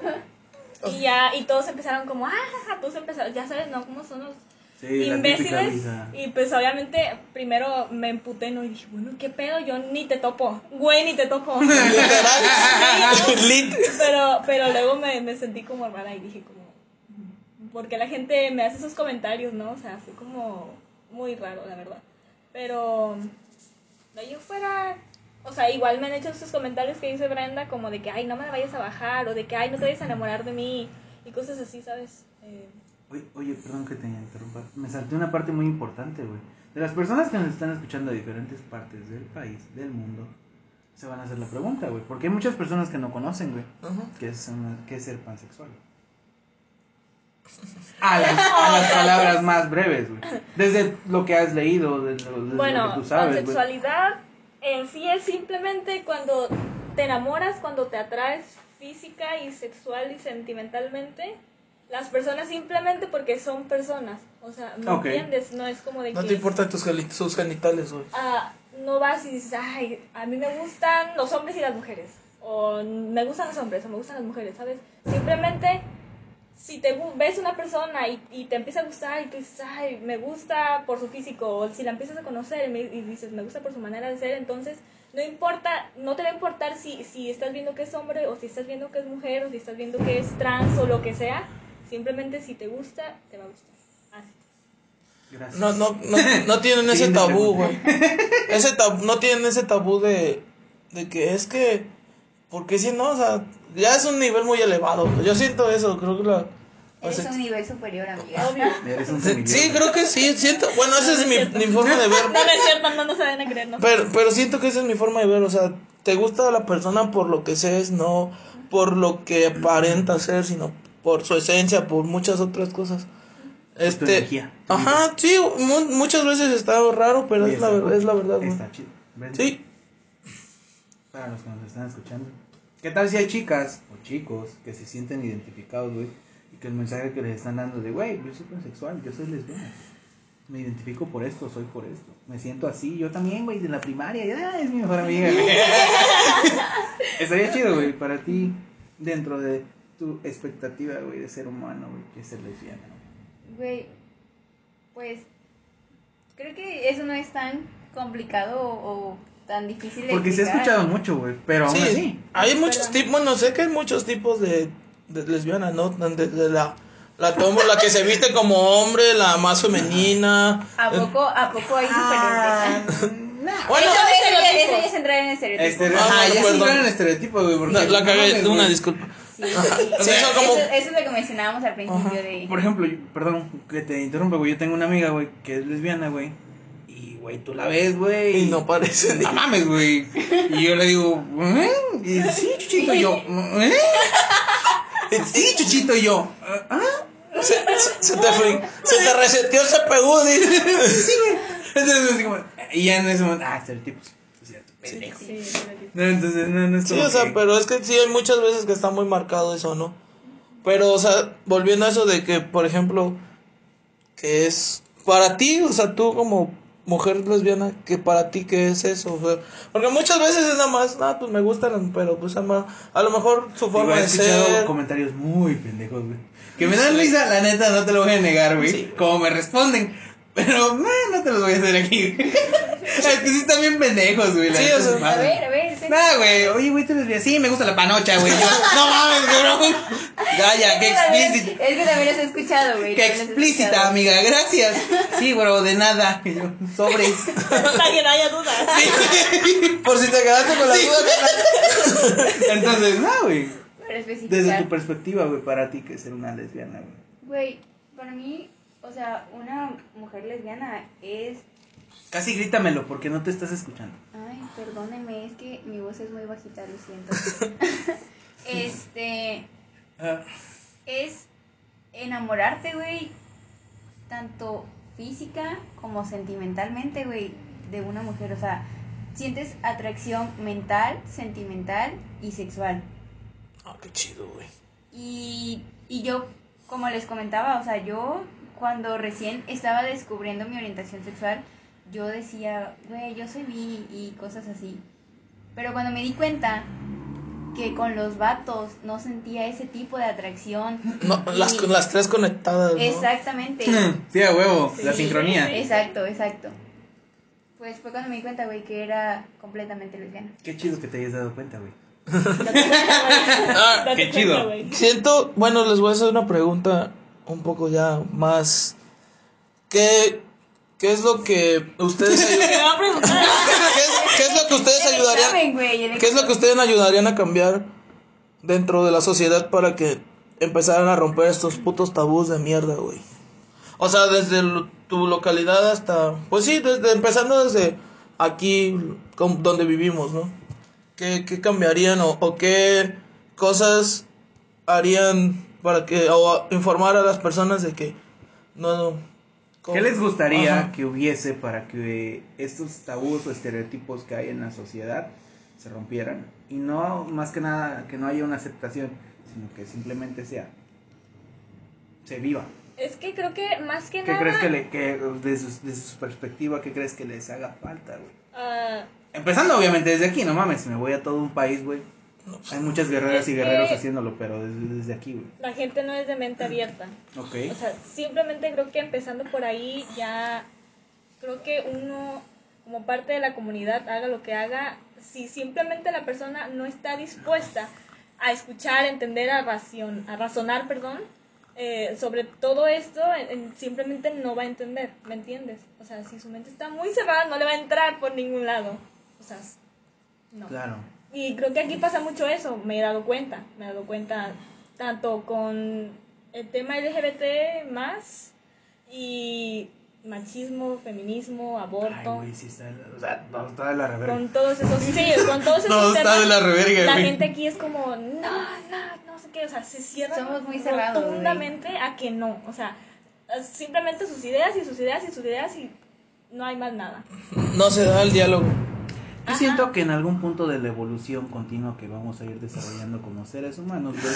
Y ya, y todos empezaron como, ah, jaja, todos empezaron, ya sabes, ¿no? ¿Cómo son los Sí, imbéciles? Y pues obviamente primero me emputé, ¿no? Y dije, bueno, ¿qué pedo? Yo ni te topo. Güey, ni te topo. <laughs> Pero, pero luego me, me sentí como rara y dije como, porque la gente me hace esos comentarios, ¿no? O sea, fue como muy raro, la verdad. Pero de ahí fuera, o sea, igual me han hecho esos comentarios que dice Brenda, como de que, ay, no me la vayas a bajar, o de que, ay, no te vayas a enamorar de mí, y cosas así, ¿sabes? Eh, Oye, oye, perdón que te interrumpa. Me salté una parte muy importante, güey. De las personas que nos están escuchando de diferentes partes del país, del mundo, se van a hacer la pregunta, güey. Porque hay muchas personas que no conocen, güey, Ajá. qué es, una- qué es ser pansexual. <laughs> A las, a las palabras más breves, güey. Desde lo que has leído, desde, lo- desde lo Bueno, que tú sabes, güey. pansexualidad en sí es simplemente cuando te enamoras cuando te atraes física y sexual y sentimentalmente. Las personas simplemente porque son personas. O sea, ¿me Ok. entiendes? No es como de No que... te importan tus sus genitales, güey. ah, no vas y dices, ay, a mí me gustan los hombres y las mujeres. O me gustan los hombres o me gustan las mujeres, ¿sabes? Simplemente, si te ves una persona y, y te empieza a gustar y tú dices, ay, me gusta por su físico, o si la empiezas a conocer y, me- y dices, me gusta por su manera de ser, entonces no importa, no te va a importar si, si estás viendo que es hombre o si estás viendo que es mujer o si estás viendo que es trans o lo que sea. Simplemente si te gusta, te va a gustar. Así. Gracias. No, no, no, no <laughs> tienen ese tabú, güey. Ese tabú, no tienen ese tabú de, de que es que, porque si no, o sea, ya es un nivel muy elevado. Yo siento eso, creo que la... o Eres sea, un nivel superior, amiga. Obvio. Eres un sí, creo que sí, siento, bueno, esa es mi, mi forma de ver. No, no es cierto, no creer, no. Pero, pero siento que esa es mi forma de ver, o sea, te gusta la persona por lo que es, no por lo que aparenta ser, sino por su esencia, por muchas otras cosas. Este, energía, tu ajá, sí, mu- muchas veces está raro, pero es la, es la verdad, güey. Está chido. ¿Ven? Sí, Para los que nos están escuchando. ¿Qué tal si hay chicas o chicos que se sienten identificados, güey? Que el mensaje que les están dando de, güey, yo soy pansexual, yo soy lesbiana. Me identifico por esto, soy por esto. Me siento así, yo también, güey, de la primaria. Ya es mi mejor amiga. güey. <laughs> Estaría chido, güey, para ti, dentro de tu expectativa, güey, de ser humano, güey, que es ser lesbiana. Güey, pues creo que eso no es tan complicado o, o tan difícil de Porque se ha explicar. escuchado mucho, güey, pero aún sí, así. hay muchos tipos, bueno, sé que hay muchos tipos de, de lesbianas, ¿no? Desde la, la, tomo- la que se viste como hombre, la más femenina. ¿A poco, ¿A poco hay diferentes? Bueno, eso, estereotipos. es entrar en estereotipos. Este, Ah, ah, ya entraron en estereotipo, güey. porque la, la no cagué, mames, una disculpa. Sí, sí. Sí, son como- eso, eso es lo que mencionábamos al principio de... Por ejemplo, yo- perdón que te interrumpa, güey. Yo tengo una amiga, güey, que es lesbiana, güey. Y, güey, tú la ves, güey. Y no parece No mames, güey. Y yo le digo, ¿eh? Y sí, Chuchito, y yo, ¿eh? Sí, Chuchito, y yo, ¿ah? Se, se, se te, fue- se te reseteó el CPU, dice. Sí, güey. Entonces, así como, y ya en ese momento, ah, estereotipos. Pendejo. Sí. No, entonces, no, no es Sí, o sea, que- pero es que sí hay muchas veces que está muy marcado eso, ¿no? Pero, o sea, volviendo a eso de que, por ejemplo, que es para ti, o sea, tú como mujer lesbiana, que para ti, ¿qué es eso? O sea, porque muchas veces es nada más, ah, pues me gustan, pero pues a, ma- a lo mejor su forma he de escuchado ser. comentarios muy pendejos, güey. Que me dan risa, la neta, no te lo voy a negar, güey. Sí. Como me responden. Pero, man, no te los voy a hacer aquí. <laughs> es que sí están bien pendejos, güey. Sí, o sea, se A ver, a ver. ten- Nah, güey. Oye, güey, tú eres bien. Sí, me gusta la panocha, güey. Yo, no mames, cabrón. Gaya, qué explícita. Es que también los he escuchado, güey. Qué explícita, escuchado. amiga. Gracias. Sí, bro, de nada. Y yo, sobres. Para que no haya dudas. Por si te quedaste con la duda. Entonces, no, güey. Desde tu perspectiva, güey, para ti, que es ser una lesbiana, güey. Güey, para mí, o sea, una mujer lesbiana es... Casi grítamelo porque no te estás escuchando. Ay, perdónenme, es que mi voz es muy bajita, lo siento. <laughs> este... Es enamorarte, güey, tanto física como sentimentalmente, güey, de una mujer. O sea, sientes atracción mental, sentimental y sexual. Ah, qué chido, güey. Y, y yo, como les comentaba, o sea, yo cuando recién estaba descubriendo mi orientación sexual, yo decía, güey, yo soy bi y cosas así. Pero cuando me di cuenta que con los vatos no sentía ese tipo de atracción. No, las, y- las tres conectadas, ¿no? Exactamente. Sí, a huevo, Sí, la sincronía. Exacto, exacto. Pues fue cuando me di cuenta, güey, que era completamente lesbiana. Qué chido que te hayas dado cuenta, güey. <laughs> Ah, qué cuenta, chido. Siento, bueno, les voy a hacer una pregunta un poco ya más. ¿Qué, qué es lo que ustedes <laughs> ayudarían? <laughs> ¿Qué es, qué es lo que ustedes ayudarían? ¿Qué es lo que ustedes ayudarían a cambiar dentro de la sociedad para que empezaran a romper estos putos tabús de mierda, güey? O sea, desde tu localidad hasta, pues sí, desde empezando desde aquí donde vivimos, ¿no? ¿Qué, qué cambiarían o, o qué cosas harían para que o a- informar a las personas de que no ¿Qué les gustaría Ajá. que hubiese para que estos tabús o estereotipos que hay en la sociedad se rompieran. Y no, más que nada, que no haya una aceptación, sino que simplemente sea, se viva. Es que creo que más que ¿Qué nada. crees que, le, que desde, su, desde su perspectiva, qué crees que les haga falta, güey? ah, Empezando obviamente desde aquí, no mames, me voy a todo un país, güey. Hay muchas guerreras y guerreros haciéndolo, pero desde, desde aquí, güey. la gente no es de mente abierta. Ok. O sea, simplemente creo que empezando por ahí ya creo que uno como parte de la comunidad haga lo que haga, si simplemente la persona no está dispuesta a escuchar, entender, a, racion, a razonar, perdón, eh, sobre todo esto, en- en- simplemente no va a entender, ¿me entiendes? O sea, si su mente está muy cerrada, no le va a entrar por ningún lado. O sea, no. Claro. Y creo que aquí pasa mucho eso, me he dado cuenta, me he dado cuenta tanto con el tema LGBT más y machismo, feminismo, Ay, aborto, güey, sí está, o sea, está de la reverga. con todos esos, sí, con todos <laughs> esos Todo está temas, de la reverga, la güey. gente aquí es como, no, no, no sé qué, o sea, se cierran Somos muy cerrados, güey. rotundamente a que no, o sea, simplemente sus ideas y sus ideas y sus ideas y no hay más nada. No se da el diálogo. Yo Ajá. siento que en algún punto de la evolución continua que vamos a ir desarrollando como seres humanos, güey.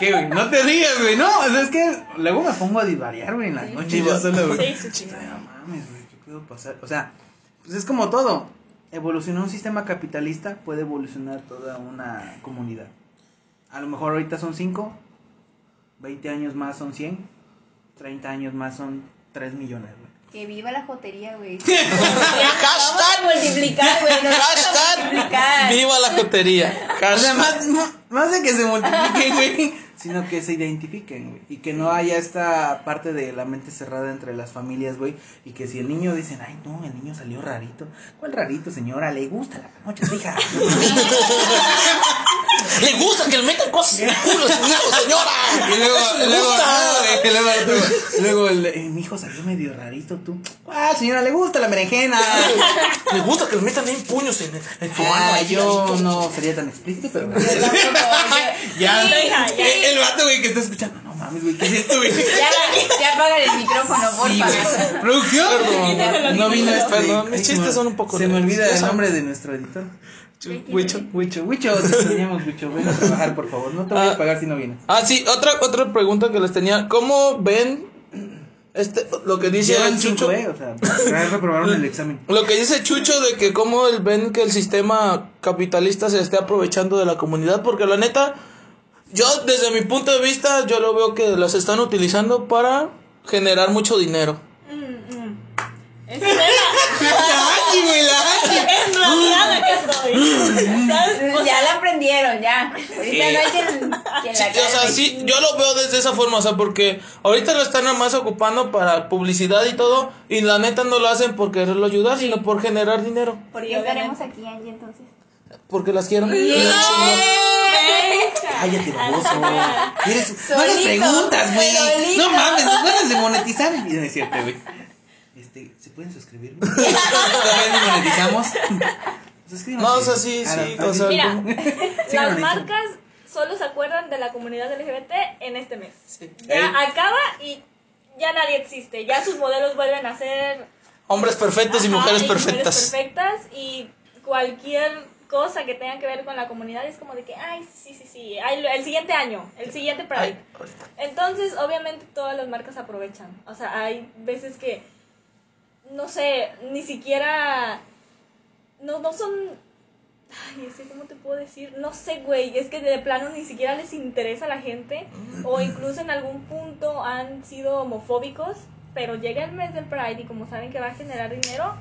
¿Qué, güey? No te rías, güey. No, o sea, es que luego me pongo a divariar, güey, en la noche yo solo, güey. Sí, sí, sí. No mames, güey, ¿qué puedo pasar? O sea, pues es como todo. Evolucionar un sistema capitalista puede evolucionar toda una comunidad. A lo mejor ahorita son 5, 20 años más son 100, 30 años más son 3 millones, güey. Que viva la jotería, güey. <laughs> Hashtag, multiplicar, güey. hashtag, multiplicar. viva la jotería. O sea, Hashtag, más, más- más de que se multipliquen, güey, sino que se identifiquen, güey. Y que no haya esta parte de la mente cerrada entre las familias, güey. Y que si el niño dicen, ay, no, el niño salió rarito. ¿Cuál rarito, señora? Le gusta la panocha, hija. <laughs> le gusta que le metan cosas en el culo a su hijo, señora. Y luego, Eso le luego, gusta. luego, luego, luego el, eh, mi hijo salió medio rarito, tú. Ah, señora, le gusta la berenjena. <laughs> Le gusta que le metan ahí puños en, en su mano. Ah, ahí, yo no sería tan explícito, pero. <laughs> Ya, <laughs> Sí, hija, ya. el, el vato, güey, que está escuchando. No mames, güey, ¿qué es esto, güey? Ya, ya apagan el micrófono, porfa. Sí, güey. ¿Producción? Perdón. No vino este. Perdón, mis Ay, chistes son un poco Se me olvida el nombre de nuestro editor. Huicho. Huicho, Huicho, te extrañamos, Huicho. Ven a trabajar, por favor. No te voy Ah. a pagar si no vienes. Ah, sí, otra, otra pregunta que les tenía. ¿Cómo ven este, lo que dice el Chucho? eh, o sea, reprobaron el examen. Lo que dice Chucho de que cómo el ven que el sistema capitalista se esté aprovechando de la comunidad, porque la neta, yo desde mi punto de vista, yo lo veo que las están utilizando para generar mucho dinero. Tema, ¡Ay, güey, la en realidad aquí estoy. ¿Sabes? O Ya la aprendieron, ya. Ahorita no hay quien, quien Sí, la o sea, sí, yo lo veo desde esa forma, o sea, porque ahorita lo están nada más ocupando para publicidad y todo, y la neta no lo hacen por quererlo ayudar, sino por generar dinero, ¿Por qué estaremos aquí, Angie, entonces? porque las quieren. Cállate, baboso. Eres- No hagas Solito, preguntas, güey. No mames, a demonetizar. Y no es cierto, güey. Este, ¿se pueden suscribir? <laughs> Todavía ni monetizamos. Suscríbanse. No, o sea, sí, sí, o sea, Mira, <laughs> las marcas solo se acuerdan de la comunidad LGBT en este mes. Sí. Ya Ey. acaba y ya nadie existe. Ya sus modelos vuelven a ser hombres perfectos y Ajá, mujeres y perfectas. perfectas y cualquier cosa que tenga que ver con la comunidad es como de que, ay, sí, sí, sí, ay, el siguiente año, el siguiente Pride. Entonces, obviamente, todas las marcas aprovechan. O sea, hay veces que, no sé, ni siquiera, no, no son, ay, es que, ¿cómo te puedo decir? No sé, güey, es que de plano ni siquiera les interesa a la gente, o incluso en algún punto han sido homofóbicos, pero llega el mes del Pride y como saben que va a generar dinero,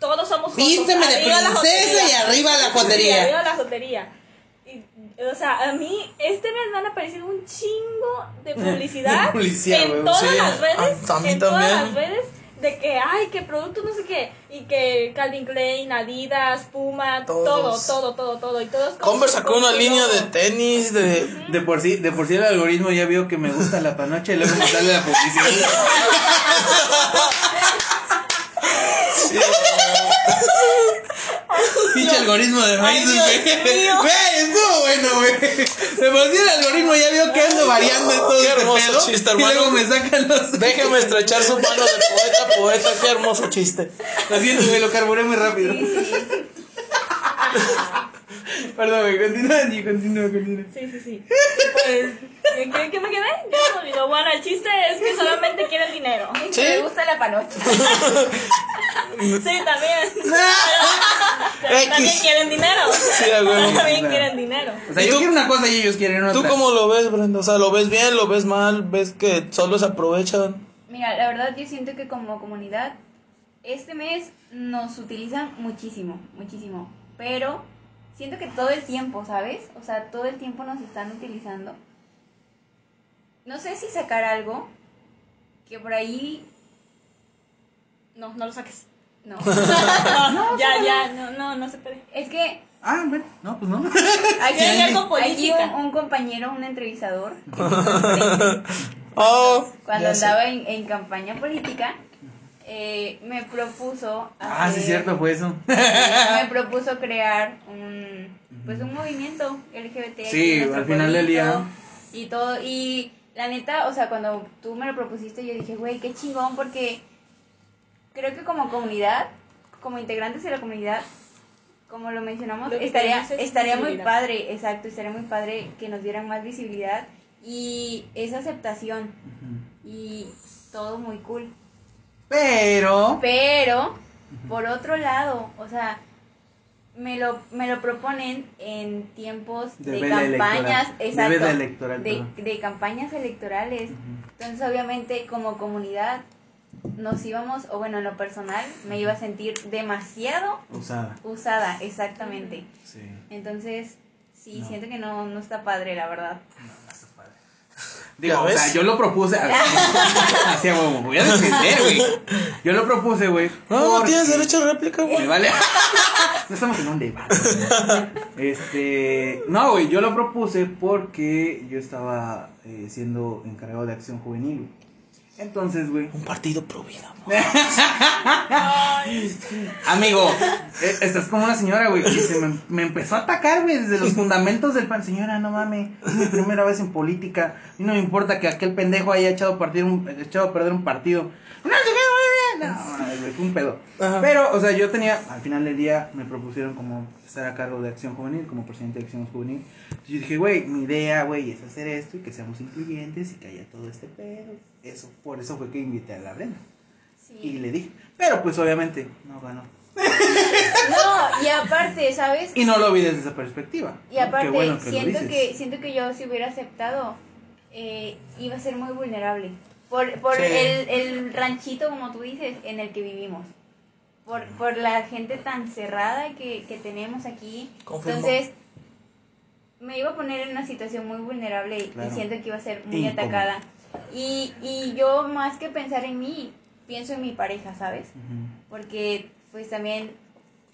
todos somos. Vísteme de princesa y arriba la jotería. arriba la jotería. Y, o sea, a mí este mes me han aparecido un chingo de publicidad <laughs> De publicidad, en todas sí. las redes, A- a mí en todas las redes de que ay, que producto no sé qué y que Calvin Klein, Adidas, Puma, todo, Todos. todo, todo, todo y todos con Converse sacó con una línea de tenis, de... De por sí, de por sí el algoritmo ya vio que me gusta la panocha y luego me sale la publicidad. <laughs> <laughs> Pinche algoritmo de Facebook, güey. estuvo bueno, güey. De por sí el algoritmo ya vio que ando variando en todo Qué este hermoso pedo. chiste, y luego hermano. me sacan los. <laughs> Déjeme estrechar su mano de poeta, poeta, qué hermoso chiste. Lo siento, güey, lo carburé muy rápido. Sí, sí. <laughs> <laughs> Perdón, güey, continúa, continúa, continúa. Sí, sí, sí. Pues, ¿qué, me quedé? Ya se me olvidó. Bueno, el chiste es que solamente quieren dinero. Sí. Me gusta la panocha. <laughs> Sí, también. <laughs> Pero también quieren dinero. Sí, a huevo. También Claro. quieren dinero. O sea, ¿Y yo tú- quiero una cosa y ellos quieren otra. ¿Tú cómo lo ves, Brenda? O sea, ¿lo ves bien, lo ves mal? ¿Ves que solo se aprovechan? Mira, la verdad yo siento que como comunidad este mes nos utilizan muchísimo, muchísimo. Pero siento que todo el tiempo, ¿sabes? O sea, todo el tiempo nos están utilizando. No sé si sacar algo que por ahí... No, no lo saques. No. <laughs> No, ya, ya, no, no, no se puede. es que Ah, bueno, no, pues no. <laughs> aquí hay algo política. un, un compañero, un entrevistador, <laughs> Oh, cuando andaba en, en campaña política, eh, me propuso... Ah, sí, cierto, fue eso. <laughs> me <laughs> propuso crear un pues un movimiento LGBT Sí, al final del día. y todo. Y la neta o sea cuando tú me lo propusiste yo dije güey qué chingón porque creo que como comunidad como integrantes de la comunidad como lo mencionamos Lo estaría estaría muy padre exacto estaría muy padre que nos dieran más visibilidad y esa aceptación. Y todo muy cool Pero. pero, por otro lado, o sea, me lo, me lo proponen en tiempos De campañas, electoral. De exacto, electoral, de, de campañas electorales. Entonces, obviamente, como comunidad, nos íbamos, o bueno, en lo personal, me iba a sentir demasiado Usada. usada, exactamente. Sí. Entonces, sí, No. siento que no, no está padre, la verdad. Digo, ¿Ya o sea, yo lo propuse. <laughs> Así, güey, me voy a defender, güey. Yo lo propuse, güey. No, no tienes derecho a réplica, Me güey. vale. <laughs> No estamos en un debate. Este. No, güey, yo lo propuse porque yo estaba eh, siendo encargado de acción juvenil, güey. Entonces, güey. Un partido pro vida. <laughs> Amigo, eh, estás como una señora, güey, que se me, me empezó a atacar, güey, desde los fundamentos del pan. Señora, no mames, es mi primera vez en política. Y no me importa que aquel pendejo haya echado, partir un, echado a perder un partido. No. No, fue un pedo. Ajá. Pero, o sea, yo tenía, al final del día, me propusieron como estar a cargo de Acción Juvenil, como presidente de Acción Juvenil. Entonces yo dije, güey, mi idea, güey, es hacer esto y que seamos incluyentes y que haya todo este pedo. Eso, por eso fue que invité a la Brenda. Y le dije, pero pues obviamente no ganó. <laughs> No, y aparte, ¿sabes? Y no lo vi desde esa perspectiva. Y aparte, bueno que siento que siento que yo si hubiera aceptado eh, iba a ser muy vulnerable por, por Sí. el, el ranchito como tú dices en el que vivimos por, por la gente tan cerrada que, que tenemos aquí Confirmo. entonces me iba a poner en una situación muy vulnerable y- Claro. y siento que iba a ser muy atacada y, y yo más que pensar en mí pienso en mi pareja sabes Ujú. porque pues también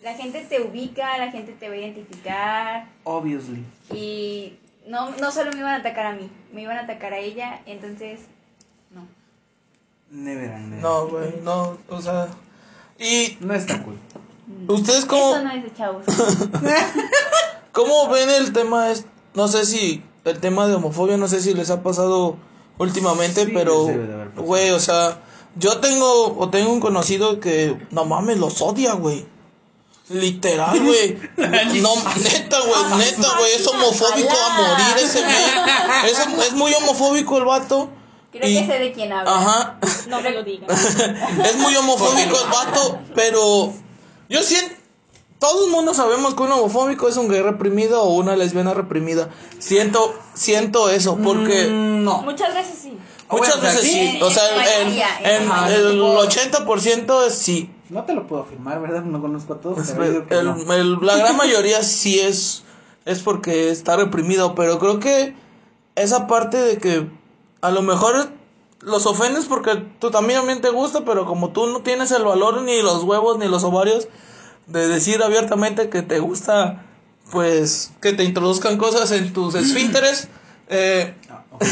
la gente te ubica, la gente te va a identificar Obviously. y no, no solo me iban a atacar a mí, me iban a atacar a ella, entonces. Never and never. No, güey, no, o sea. ¿Y No está cool. ustedes cómo, Eso no es de chavos. <laughs> cómo ven el tema? Es, no sé si el tema de homofobia, no sé si les ha pasado últimamente, Sí, pero, les debe de haber pasado. güey, o sea, yo tengo, o tengo un conocido que, no mames, los odia, güey. Literal, <laughs> güey. No, neta, güey, neta, güey. Es homofóbico a morir ese güey. Es, es muy homofóbico el vato. Creo y- que sé de quién habla. Ajá. No me lo digan. <laughs> Es muy homofóbico el vato, pero yo siento. Todo el mundo sabemos que un homofóbico es un gay reprimido o una lesbiana reprimida. Siento, siento eso, porque Mm, no. Muchas veces sí. muchas Bueno, o sea, veces sí. sí. O sea, En en, mayoría, en en mayoría. el 80% es sí. No te lo puedo afirmar, ¿verdad? No conozco a todos. El- pero digo que el- no. el- la gran <laughs> mayoría sí es, es porque está reprimido, pero creo que esa parte de que a lo mejor los ofendes porque tú también, también te gusta, pero como tú no tienes el valor ni los huevos ni los ovarios de decir abiertamente que te gusta, pues que te introduzcan cosas en tus esfínteres. <clears throat> Eh, ok.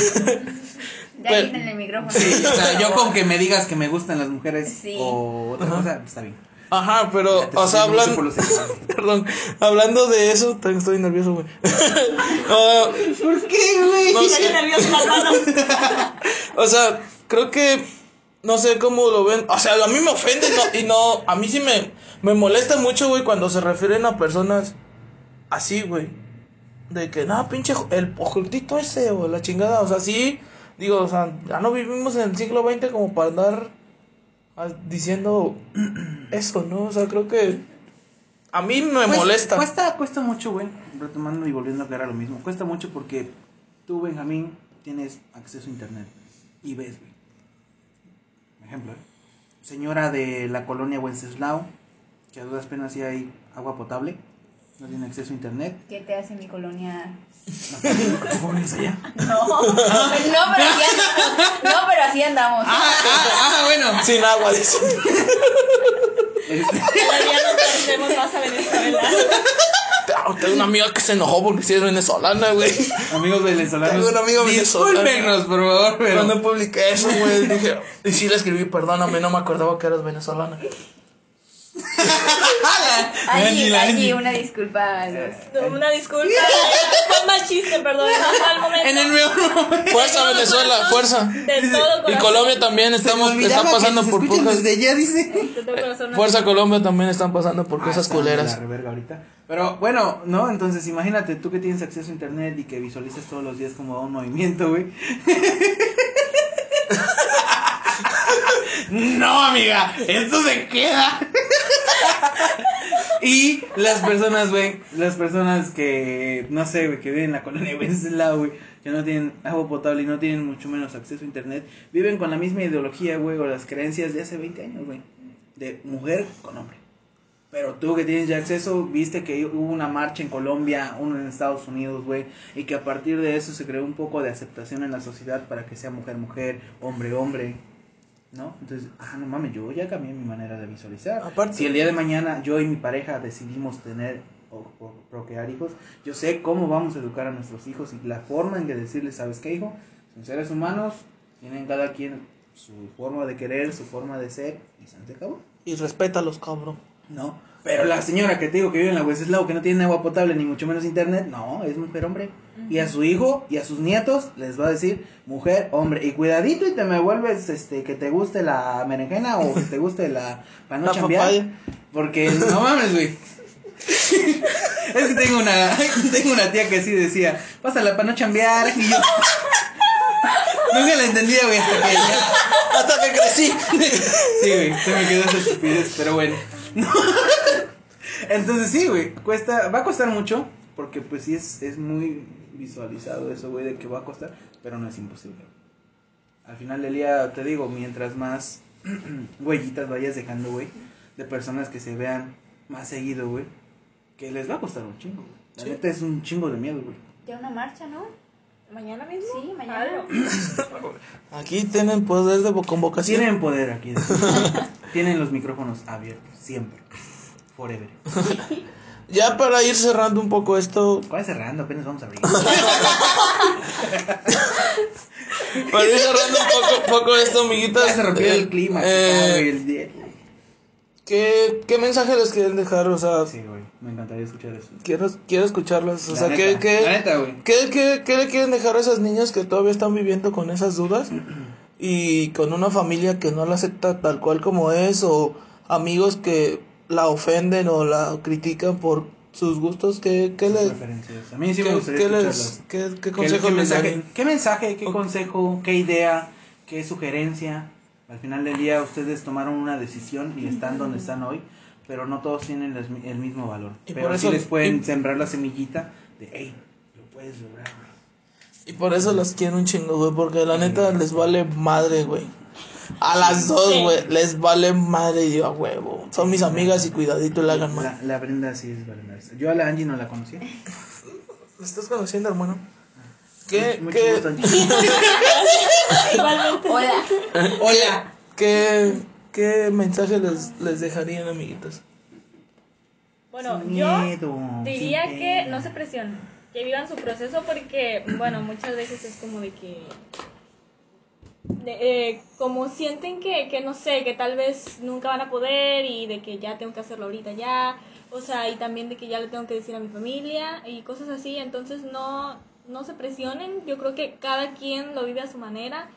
Ya pero- quiten el micrófono. Sí, o sea, yo <laughs> con que me digas que me gustan las mujeres Sí. o otra cosa, está bien. Ajá, pero, o sea, hablando... <laughs> Perdón, hablando de eso, también estoy nervioso, güey. <laughs> ¿Por qué, güey? no sé. nervioso las <laughs> manos. O sea, creo que no sé cómo lo ven. O sea, a mí me ofende no, y no, a mí sí me, me molesta mucho, güey, cuando se refieren a personas así, güey. De que, no, pinche, el ocultito ese o la chingada, o sea, sí, digo, o sea, ya no vivimos en el siglo XX como para andar diciendo <clears throat> eso, ¿no? O sea, creo que a mí me Pues, molesta. Cuesta, cuesta mucho, güey. Retomando y volviendo a aclarar lo mismo. Cuesta mucho porque tú, Benjamín, tienes acceso a internet. Y ves, güey. Ejemplo, ¿eh? Señora de la colonia Wenceslao, que a duras penas sí hay agua potable. No tiene acceso a internet. ¿Qué te hace mi colonia? ¿Cómo vienes allá? No, no, pero así andamos. No, pero así andamos. Ah, ah, bueno. Sin agua, dice. Este, Todavía no más a Venezuela. Tengo una amiga que se enojó porque sí es venezolana, güey. amigos venezolanos. Tengo un amigo venezolano. Discúlpenos, por favor, pero. Cuando publiqué eso, güey, dije, y sí le escribí, perdóname, no me acordaba que eras venezolana. <laughs> Allí, allí, una disculpa a los. Una disculpa. Fue mal chiste, perdón. Momento. En el mejor momento. Fuerza Venezuela, fuerza. De todo corazón. Y Colombia también estamos, está pasando que por cosas. Desde dice. Fuerza Colombia también están pasando por cosas Ah, está culeras. Ahorita. Pero bueno, ¿no? Entonces imagínate tú que tienes acceso a internet y que visualizas todos los días como un movimiento, güey. <laughs> no, amiga, esto se queda. <laughs> y las personas, güey, las personas que, no sé, güey, que viven en la colonia de Wenceslao, güey, que no tienen agua potable y no tienen mucho menos acceso a internet, viven con la misma ideología, güey, o las creencias de hace 20 años, güey, de mujer con hombre. Pero tú que tienes ya acceso, viste que hubo una marcha en Colombia, uno en Estados Unidos, güey, y que a partir de eso se creó un poco de aceptación en la sociedad para que sea mujer, mujer, hombre, hombre, ¿no? Entonces, ah, no mames, yo ya cambié mi manera de visualizar. Aparte- si el día de mañana yo y mi pareja decidimos tener o, o procrear hijos, yo sé cómo vamos a educar a nuestros hijos y la forma en que decirles, ¿sabes qué, hijo? Son seres humanos, tienen cada quien su forma de querer, su forma de ser, y se acabó. Y respétalos, cabrón. No, pero la señora que te digo que vive en la Wenceslao que no tiene agua potable ni mucho menos internet, no, es mujer hombre. Y a su hijo y a sus nietos les va a decir mujer hombre. Y cuidadito y te me vuelves este que te guste la berenjena o que te guste la para no chambear. Porque no mames, güey. <laughs> es que tengo una <laughs> tengo una tía que sí decía, "Pásala para no chambear." Y yo <laughs> Nunca la entendía, güey, hasta que ya Hasta que crecí. Sí, güey, se me quedó esa estupidez, pero bueno. <laughs> Entonces sí, güey, cuesta, va a costar mucho, porque pues sí es, es muy visualizado eso, güey, de que va a costar, pero no es imposible. Al final del día, te digo, mientras más <clears throat> huellitas vayas dejando, güey, de personas que se vean más seguido, güey, que les va a costar un chingo, güey. La Sí. neta es un chingo de miedo, güey. Ya una marcha, ¿no? ¿Mañana mismo? Sí, mañana. <coughs> Aquí tienen poder de convocación. Tienen poder aquí. de- Tienen los micrófonos abiertos, siempre. Forever. <laughs> Ya para ir cerrando un poco esto, ¿Cuál cerrando? Apenas vamos a abrir. <laughs> para ir cerrando un poco, poco esto, amiguitas. Ya se rompió eh, el clima. eh, el día. ¿Qué, ¿Qué mensaje les quieren dejar? O sea, Sí, güey. Me encantaría escuchar eso. quiero, quiero escucharlos. O La sea, neta, ¿qué, qué, La neta, güey. ¿Qué, qué, qué le quieren dejar a esas niñas que todavía están viviendo con esas dudas? <clears throat> Y con una familia que no la acepta tal cual como es, o amigos que la ofenden o la critican por sus gustos, ¿qué, qué les, Referencias. A mí sí qué, me gustaría qué les- escucharlas. qué- qué ¿Qué, consejo qué les mensaje, darían? ¿Qué mensaje, qué Ok. consejo, qué idea, qué sugerencia? Al final del día ustedes tomaron una decisión y están donde están hoy, pero no todos tienen el mismo valor. Y pero por sí eso- les pueden y- sembrar la semillita de, hey, lo puedes lograr, güey. Y por eso las quiero un chingo, güey, porque la neta les vale madre, güey. A las dos, Sí. güey, les vale madre y a huevo. Son mis amigas y cuidadito le hagan mal. La, la Brenda sí es vale Yo a la Angie no la conocía. ¿Me estás conociendo, hermano? ¿Qué, Mucho qué, gusto. <laughs> Igualmente. Hola. Hola. qué, qué mensaje les, les dejarían, amiguitos? Bueno, Sin yo miedo, diría que no se presionen, que vivan su proceso porque, bueno, muchas veces es como de que, de- eh, como sienten que, que no sé, que tal vez nunca van a poder y de que ya tengo que hacerlo ahorita ya, o sea, y también de que ya le tengo que decir a mi familia y cosas así, entonces no, no se presionen, yo creo que cada quien lo vive a su manera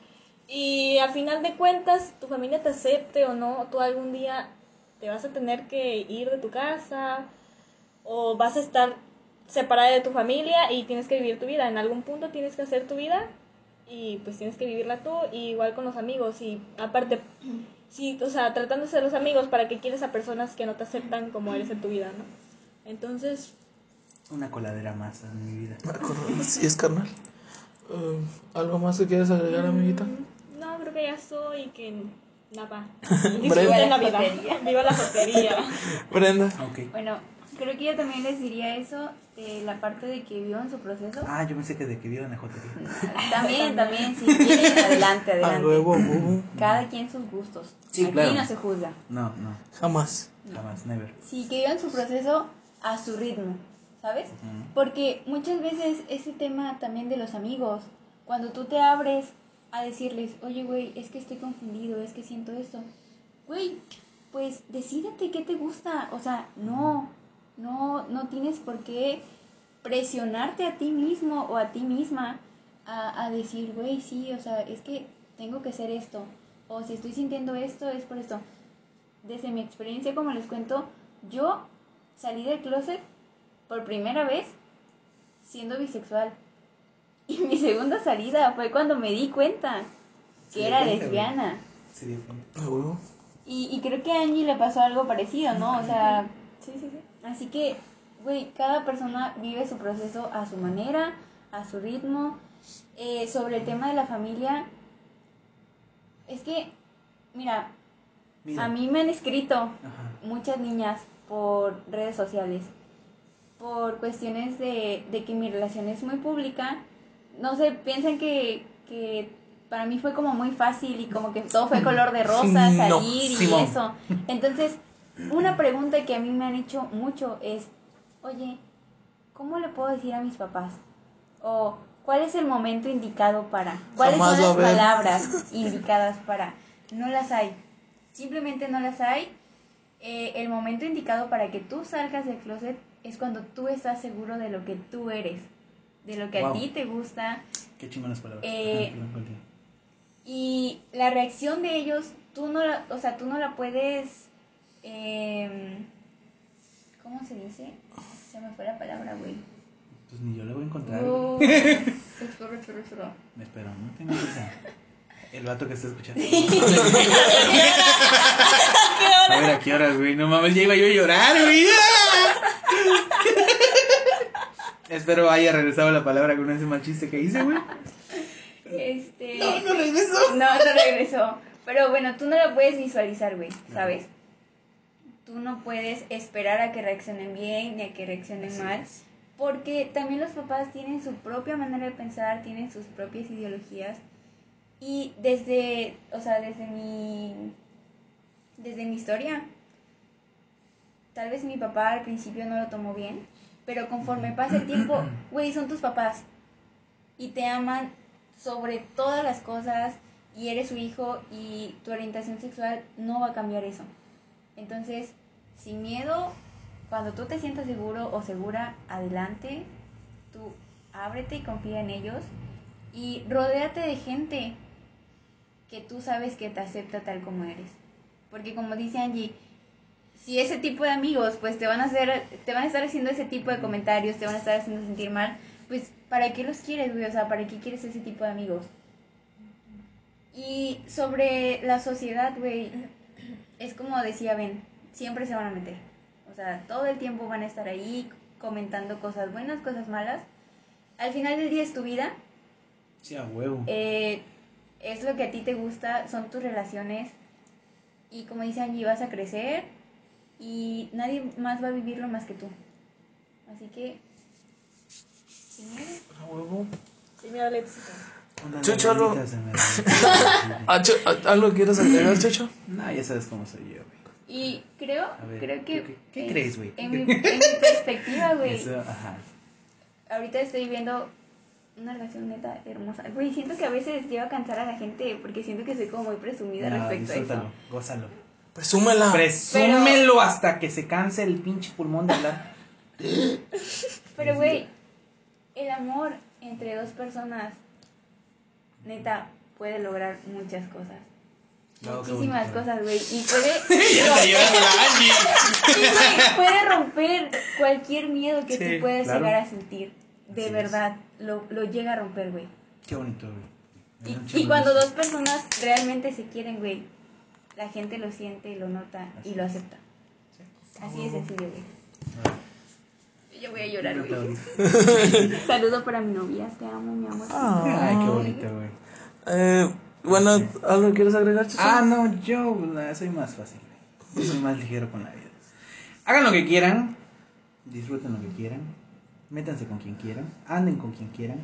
y a final de cuentas tu familia te acepte o no, tú algún día te vas a tener que ir de tu casa o vas a estar separada de tu familia y tienes que vivir tu vida. En algún punto tienes que hacer tu vida y pues tienes que vivirla tú, igual con los amigos. Y aparte, sí, o sea, tratándose de los amigos, ¿para que quieres a personas que no te aceptan como eres en tu vida, no? Entonces, Una coladera más en mi vida. Sí, es carnal. Eh, ¿Algo más que quieras agregar, amiguita? mm, no, creo que ya estoy y que nada. <laughs> Brenda. Disfruten la vida. Jotería. Viva la jotería. <laughs> Brenda. Ok. Bueno, creo que yo también les diría eso, de la parte de que vivan su proceso. Ah, yo pensé que de que vieron a jotería. <laughs> También, también, si quieren, adelante, A adelante. huevo. Cada quien sus gustos. Sí, Aquí claro. no se juzga. No, no, Jamás. jamás, never. Sí, que vivan su proceso a su ritmo, ¿sabes? Porque muchas veces ese tema también de los amigos, cuando tú te abres a decirles, oye, güey, es que estoy confundido, es que siento esto, güey, pues decídete qué te gusta, o sea, no, no, no tienes por qué presionarte a ti mismo o a ti misma a, a decir, güey, sí, o sea, es que tengo que hacer esto, o si estoy sintiendo esto, es por esto. Desde mi experiencia, como les cuento, yo salí del closet por primera vez siendo bisexual. Y mi segunda salida fue cuando me di cuenta que Sí, era cuenta, lesbiana. Sí, dio cuenta. A huevo. Y, y creo que a Angie le pasó algo parecido, ¿no? O sea, Sí, sí, sí. así que, güey, cada persona vive su proceso a su manera, a su ritmo. Eh, sobre el tema de la familia, es que, mira, Mira. a mí me han escrito Ajá. muchas niñas por redes sociales, por cuestiones de, de que mi relación es muy pública. No sé, piensan que, que para mí fue como muy fácil y como que todo fue color de rosa, No, salir y eso. Entonces, una pregunta que a mí me han hecho mucho es, oye, ¿cómo le puedo decir a mis papás? O, ¿cuál es el momento indicado para? ¿Cuáles Jamás son las palabras <laughs> indicadas para? No las hay. Simplemente no las hay. Eh, el momento indicado para que tú salgas del closet es cuando tú estás seguro de lo que tú eres, de lo que a ti te gusta, Qué chingonas palabras. Eh, Ajá, perdón, continúa. y la reacción de ellos, tú no la, o sea, tú no la puedes, em, ¿cómo se dice? Se me fue la palabra, güey. Pues ni yo le voy a encontrar. Oh. <laughs> Me espero, no tengo prisa. El vato que está escuchando. <laughs> <laughs> A ver, ¿a qué horas, güey? No mames, ya iba yo a llorar, güey. Espero haya regresado la palabra con ese mal chiste que hice, güey. Este... No, no regresó. No, no regresó. Pero bueno, tú no la puedes visualizar, güey, ¿sabes? Tú no puedes esperar a que reaccionen bien ni a que reaccionen Así mal. es. Porque también los papás tienen su propia manera de pensar, tienen sus propias ideologías. Y desde, o sea, desde mi, desde mi historia, tal vez mi papá al principio no lo tomó bien, pero conforme pasa el tiempo, güey, son tus papás. Y te aman sobre todas las cosas y eres su hijo y tu orientación sexual no va a cambiar eso. Entonces, sin miedo, cuando tú te sientas seguro o segura, adelante, tú ábrete y confía en ellos y rodéate de gente que tú sabes que te acepta tal como eres. Porque como dice Angie, si ese tipo de amigos pues te van a hacer te van a estar haciendo ese tipo de comentarios, te van a estar haciendo sentir mal, pues ¿para qué los quieres, güey? O sea, ¿para qué quieres ese tipo de amigos? Y sobre la sociedad, güey, es como decía Ben, siempre se van a meter. O sea, todo el tiempo van a estar ahí comentando cosas buenas, cosas malas. Al final del día es tu vida, Sí, a huevo. eh, es lo que a ti te gusta, son tus relaciones. Y como dice Angie, vas a crecer y nadie más va a vivirlo más que tú. Así que, sin miedo. A huevo. Sí, mira, Alexis. Una Chucho, algo-. <laughs> Ah, Cho- ah, ¿Algo quieres agregar, Checho? No, ya sabes cómo soy yo, güey. Y creo, ver, creo que... ¿qué- qué en- crees, güey? En mi, en mi perspectiva, <laughs> güey, Eso, ajá. ahorita estoy viendo una relación neta hermosa. Güey, siento que a veces llevo a cansar a la gente porque siento que soy como muy presumida No, respecto a eso. gózalo. Presúmela. Presúmelo hasta que se canse el pinche pulmón de hablar. <laughs> Pero, güey, el amor entre dos personas, neta, puede lograr muchas cosas. No, muchísimas cosas, güey. Y <laughs> puede, güey, puede romper cualquier miedo que Sí, tú puedas claro. llegar a sentir. De Así verdad, lo, lo llega a romper, güey. Qué bonito, güey. Y, y cuando dos personas realmente se quieren, güey, la gente lo siente, lo nota y lo acepta. Así de sencillo, güey. Yo voy a llorar, güey. <laughs> Saludo para mi novia, te amo, mi amor. Ay, qué bonito, güey. Eh, bueno, ¿algo quieres agregar, Chucho? Ah, no, yo soy más fácil. Yo soy más ligero con la vida. Hagan lo que quieran, disfruten lo que quieran, métanse con quien quieran, anden con quien quieran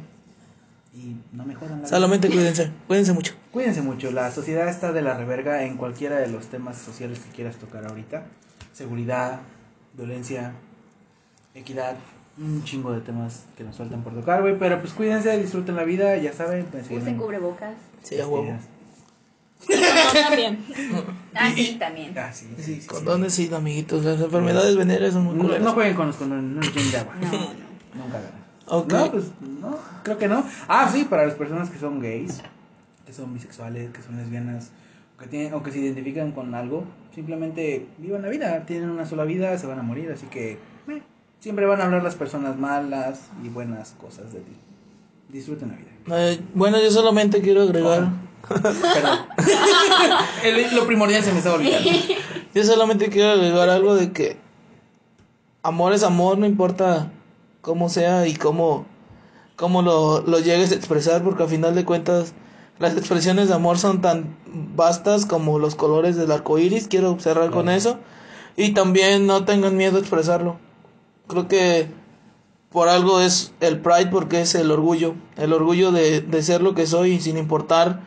y no me jodan la vida. Solamente cuídense, cuídense mucho. Cuídense mucho, la sociedad está de la reverga en cualquiera de los temas sociales que quieras tocar ahorita. Seguridad, violencia, equidad, un chingo de temas que nos faltan por tocar, güey. Pero pues cuídense, disfruten la vida, ya saben. Pues, Usen cubrebocas. Sí, a huevo. También. <laughs> Ah, sí, también. Ah, sí, sí, sí, Condones sí, amiguitos. Las enfermedades venéreas son muy No, culeras. no jueguen con los condones, no llenen de agua. No, no. <laughs> Nunca hagan. No, pues no, creo que no. Ah, sí, para las personas que son gays, que son bisexuales, que son lesbianas, o que, tienen, o que se identifican con algo, simplemente vivan la vida. Tienen una sola vida, se van a morir, así que eh, siempre van a hablar las personas malas y buenas cosas de ti. Disfruten la vida. Eh, bueno, yo solamente quiero agregar. Perdón. <laughs> El- lo primordial se me estaba olvidando. Yo solamente quiero agregar algo de que amor es amor, no importa cómo sea y cómo, cómo lo, lo llegues a expresar, porque a final de cuentas las expresiones de amor son tan vastas como los colores del arco iris. Quiero cerrar con eso. Y también no tengan miedo a expresarlo. Creo que por algo es el pride, porque es el orgullo. El orgullo de, de ser lo que soy sin importar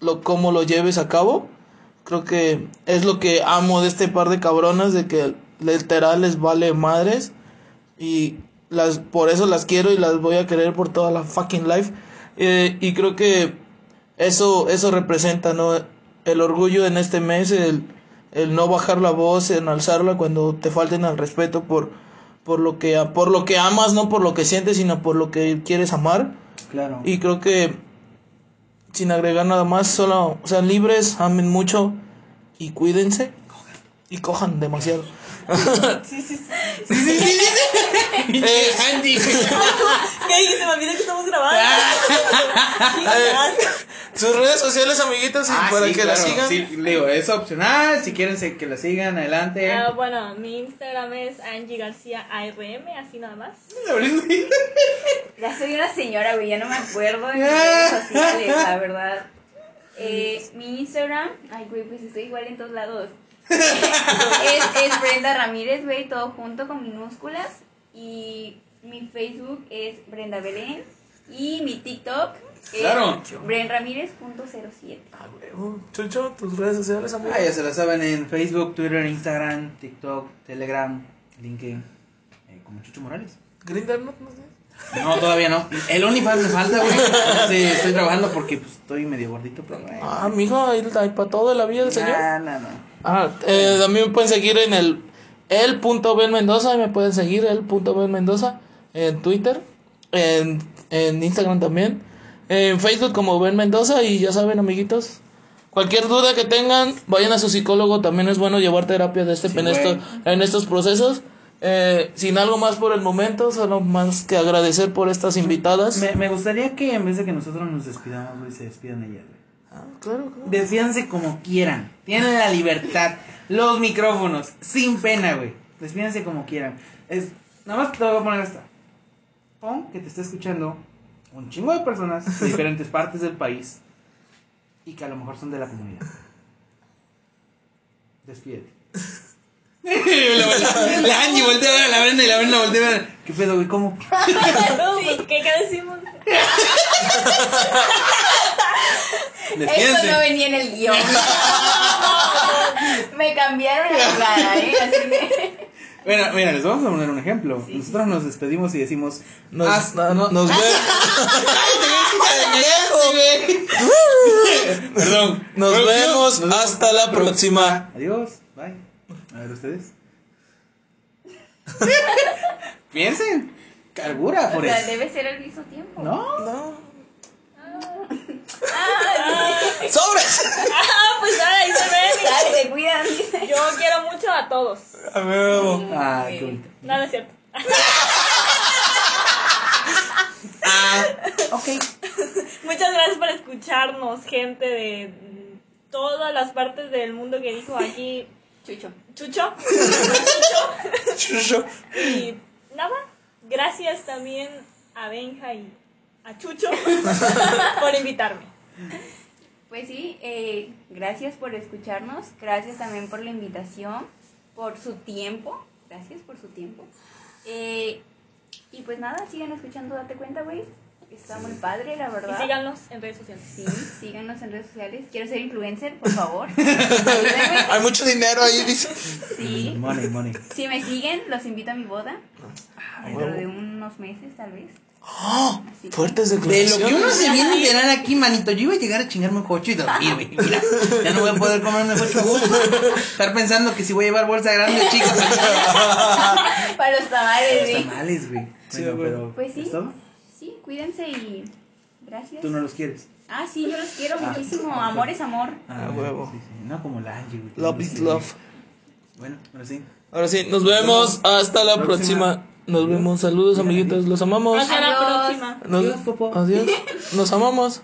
lo, cómo lo lleves a cabo. Creo que es lo que amo de este par de cabronas, de que literal les vale madres. Y las, por eso las quiero y las voy a querer por toda la fucking life. Eh, y creo que eso, eso representa, ¿no? El orgullo en este mes, el, el no bajar la voz, en alzarla cuando te falten al respeto por, por, lo que, por lo que amas, no por lo que sientes, sino por lo que quieres amar. Claro. Y creo que, sin agregar nada más, solo sean libres, amen mucho y cuídense. Y cojan demasiado. <laughs> Eh, Andy. <laughs> ¿Qué dije? Se me olvidó que estamos grabando. <laughs> eh, sus redes sociales, amiguitos, Ah, para sí, que la claro. sigan. Sí, digo, es opcional. Si quieren que la sigan, adelante. Ah, bueno, mi Instagram es Angie García ARM, así nada más. Ya soy una señora, güey, ya no me acuerdo de mis redes sociales, la verdad. Eh, mi Instagram, ay, güey, pues estoy igual en todos lados. Es, es Brenda Ramírez, güey, todo junto con minúsculas. Y mi Facebook es Brenda Belén. Y mi TikTok es Claro. brenramírez.07. Ah, huevo. Chucho, tus redes sociales, amigo. Ah, ya se la saben en Facebook, Twitter, Instagram, TikTok, Telegram, LinkedIn, eh, como Chucho Morales. Grindr, ¿no? No sé. No, todavía no. El OnlyFans me falta, güey. Sí, estoy trabajando porque pues, estoy medio gordito, pero bueno. Ah, mijo, ahí hay para todo la vida del señor. No, no, no. Ah, eh, mí me pueden seguir en el el punto Ben Mendoza, y me pueden seguir el punto Ben Mendoza en Twitter, en, en Instagram también, en Facebook como Ben Mendoza y ya saben amiguitos, cualquier duda que tengan, vayan a su psicólogo, también es bueno llevar terapia de este Sí, en, esto- en estos procesos. Eh, sin algo más por el momento, solo más que agradecer por estas invitadas. Me, me gustaría que en vez de que nosotros nos despidamos, güey, se despidan ellas. Ah, claro, claro. Despídanse como quieran. Tienen la libertad. Los micrófonos. Sin pena, güey. Despídanse como quieran. Es, nada más te voy a poner esta. Pon que te está escuchando un chingo de personas de <laughs> diferentes partes del país. Y que a lo mejor son de la comunidad. Despídete. La, <laughs> la, la Angie voltea a ver a la Brenda y la Brenda voltea a ver. ¿Qué pedo, güey? ¿Cómo? <laughs> No, pues, ¿qué, qué decimos? <laughs> Eso no venía en el guion. me cambiaron la jugada, ¿eh? Así que... Bueno, mira, les vamos a poner un ejemplo. Nosotros nos despedimos y decimos. Nos, "Haz- no- no- nos vemos. Perdón. Nos vemos hasta la próxima. Adiós. Bye. A ver ustedes. <laughs> Piensen. Cargura O por sea, eso. debe ser al mismo tiempo. ¿No? No. Ah, ¡Sobres! Ah, pues Yo quiero mucho a todos. A huevo. Ah, qué bonito. No, no es cierto. <laughs> Ah, ok. Muchas gracias por escucharnos, gente de mm, todas las partes del mundo que dijo aquí Chucho. Chucho. <laughs> Chucho. Y nada, gracias también a Benja y a Chucho <laughs> por invitarme. Pues sí, eh, gracias por escucharnos, gracias también por la invitación, por su tiempo, gracias por su tiempo. Eh, y pues nada, sigan escuchando, date cuenta, güey. Está muy padre, la Y verdad. síganos en redes sociales. Sí, síganos en redes sociales. Quiero ser influencer, por favor. <laughs> Hay mucho dinero ahí, dice. Sí. Money, money. Si me siguen, los invito a mi boda. Dentro huevo. de unos meses, tal vez. ¡Oh! Así Fuertes De lo declaraciones. que uno se viene a enterar aquí, manito, yo iba a llegar a chingarme un coche y dormir, güey. Mira, ya no voy a poder comerme coche a gusto. Estar pensando que si voy a llevar bolsa grande o chica. <laughs> Para los tamales, Los güey. tamales, güey. Sí, Bueno, pero. Pues sí. ¿es todo? Sí, cuídense y gracias. Tú no los quieres. Ah, sí, yo los quiero Ah, muchísimo. Amor es amor. Ah, huevo. Sí, sí. No como la Angie, güey. Love is love. Bueno, ahora sí. Ahora sí, nos vemos. Hasta la Próxima. próxima. Nos vemos. Saludos, amiguitos. Los amamos. Hasta la próxima. Nos- Adiós, Popo. Adiós. <laughs> Nos amamos.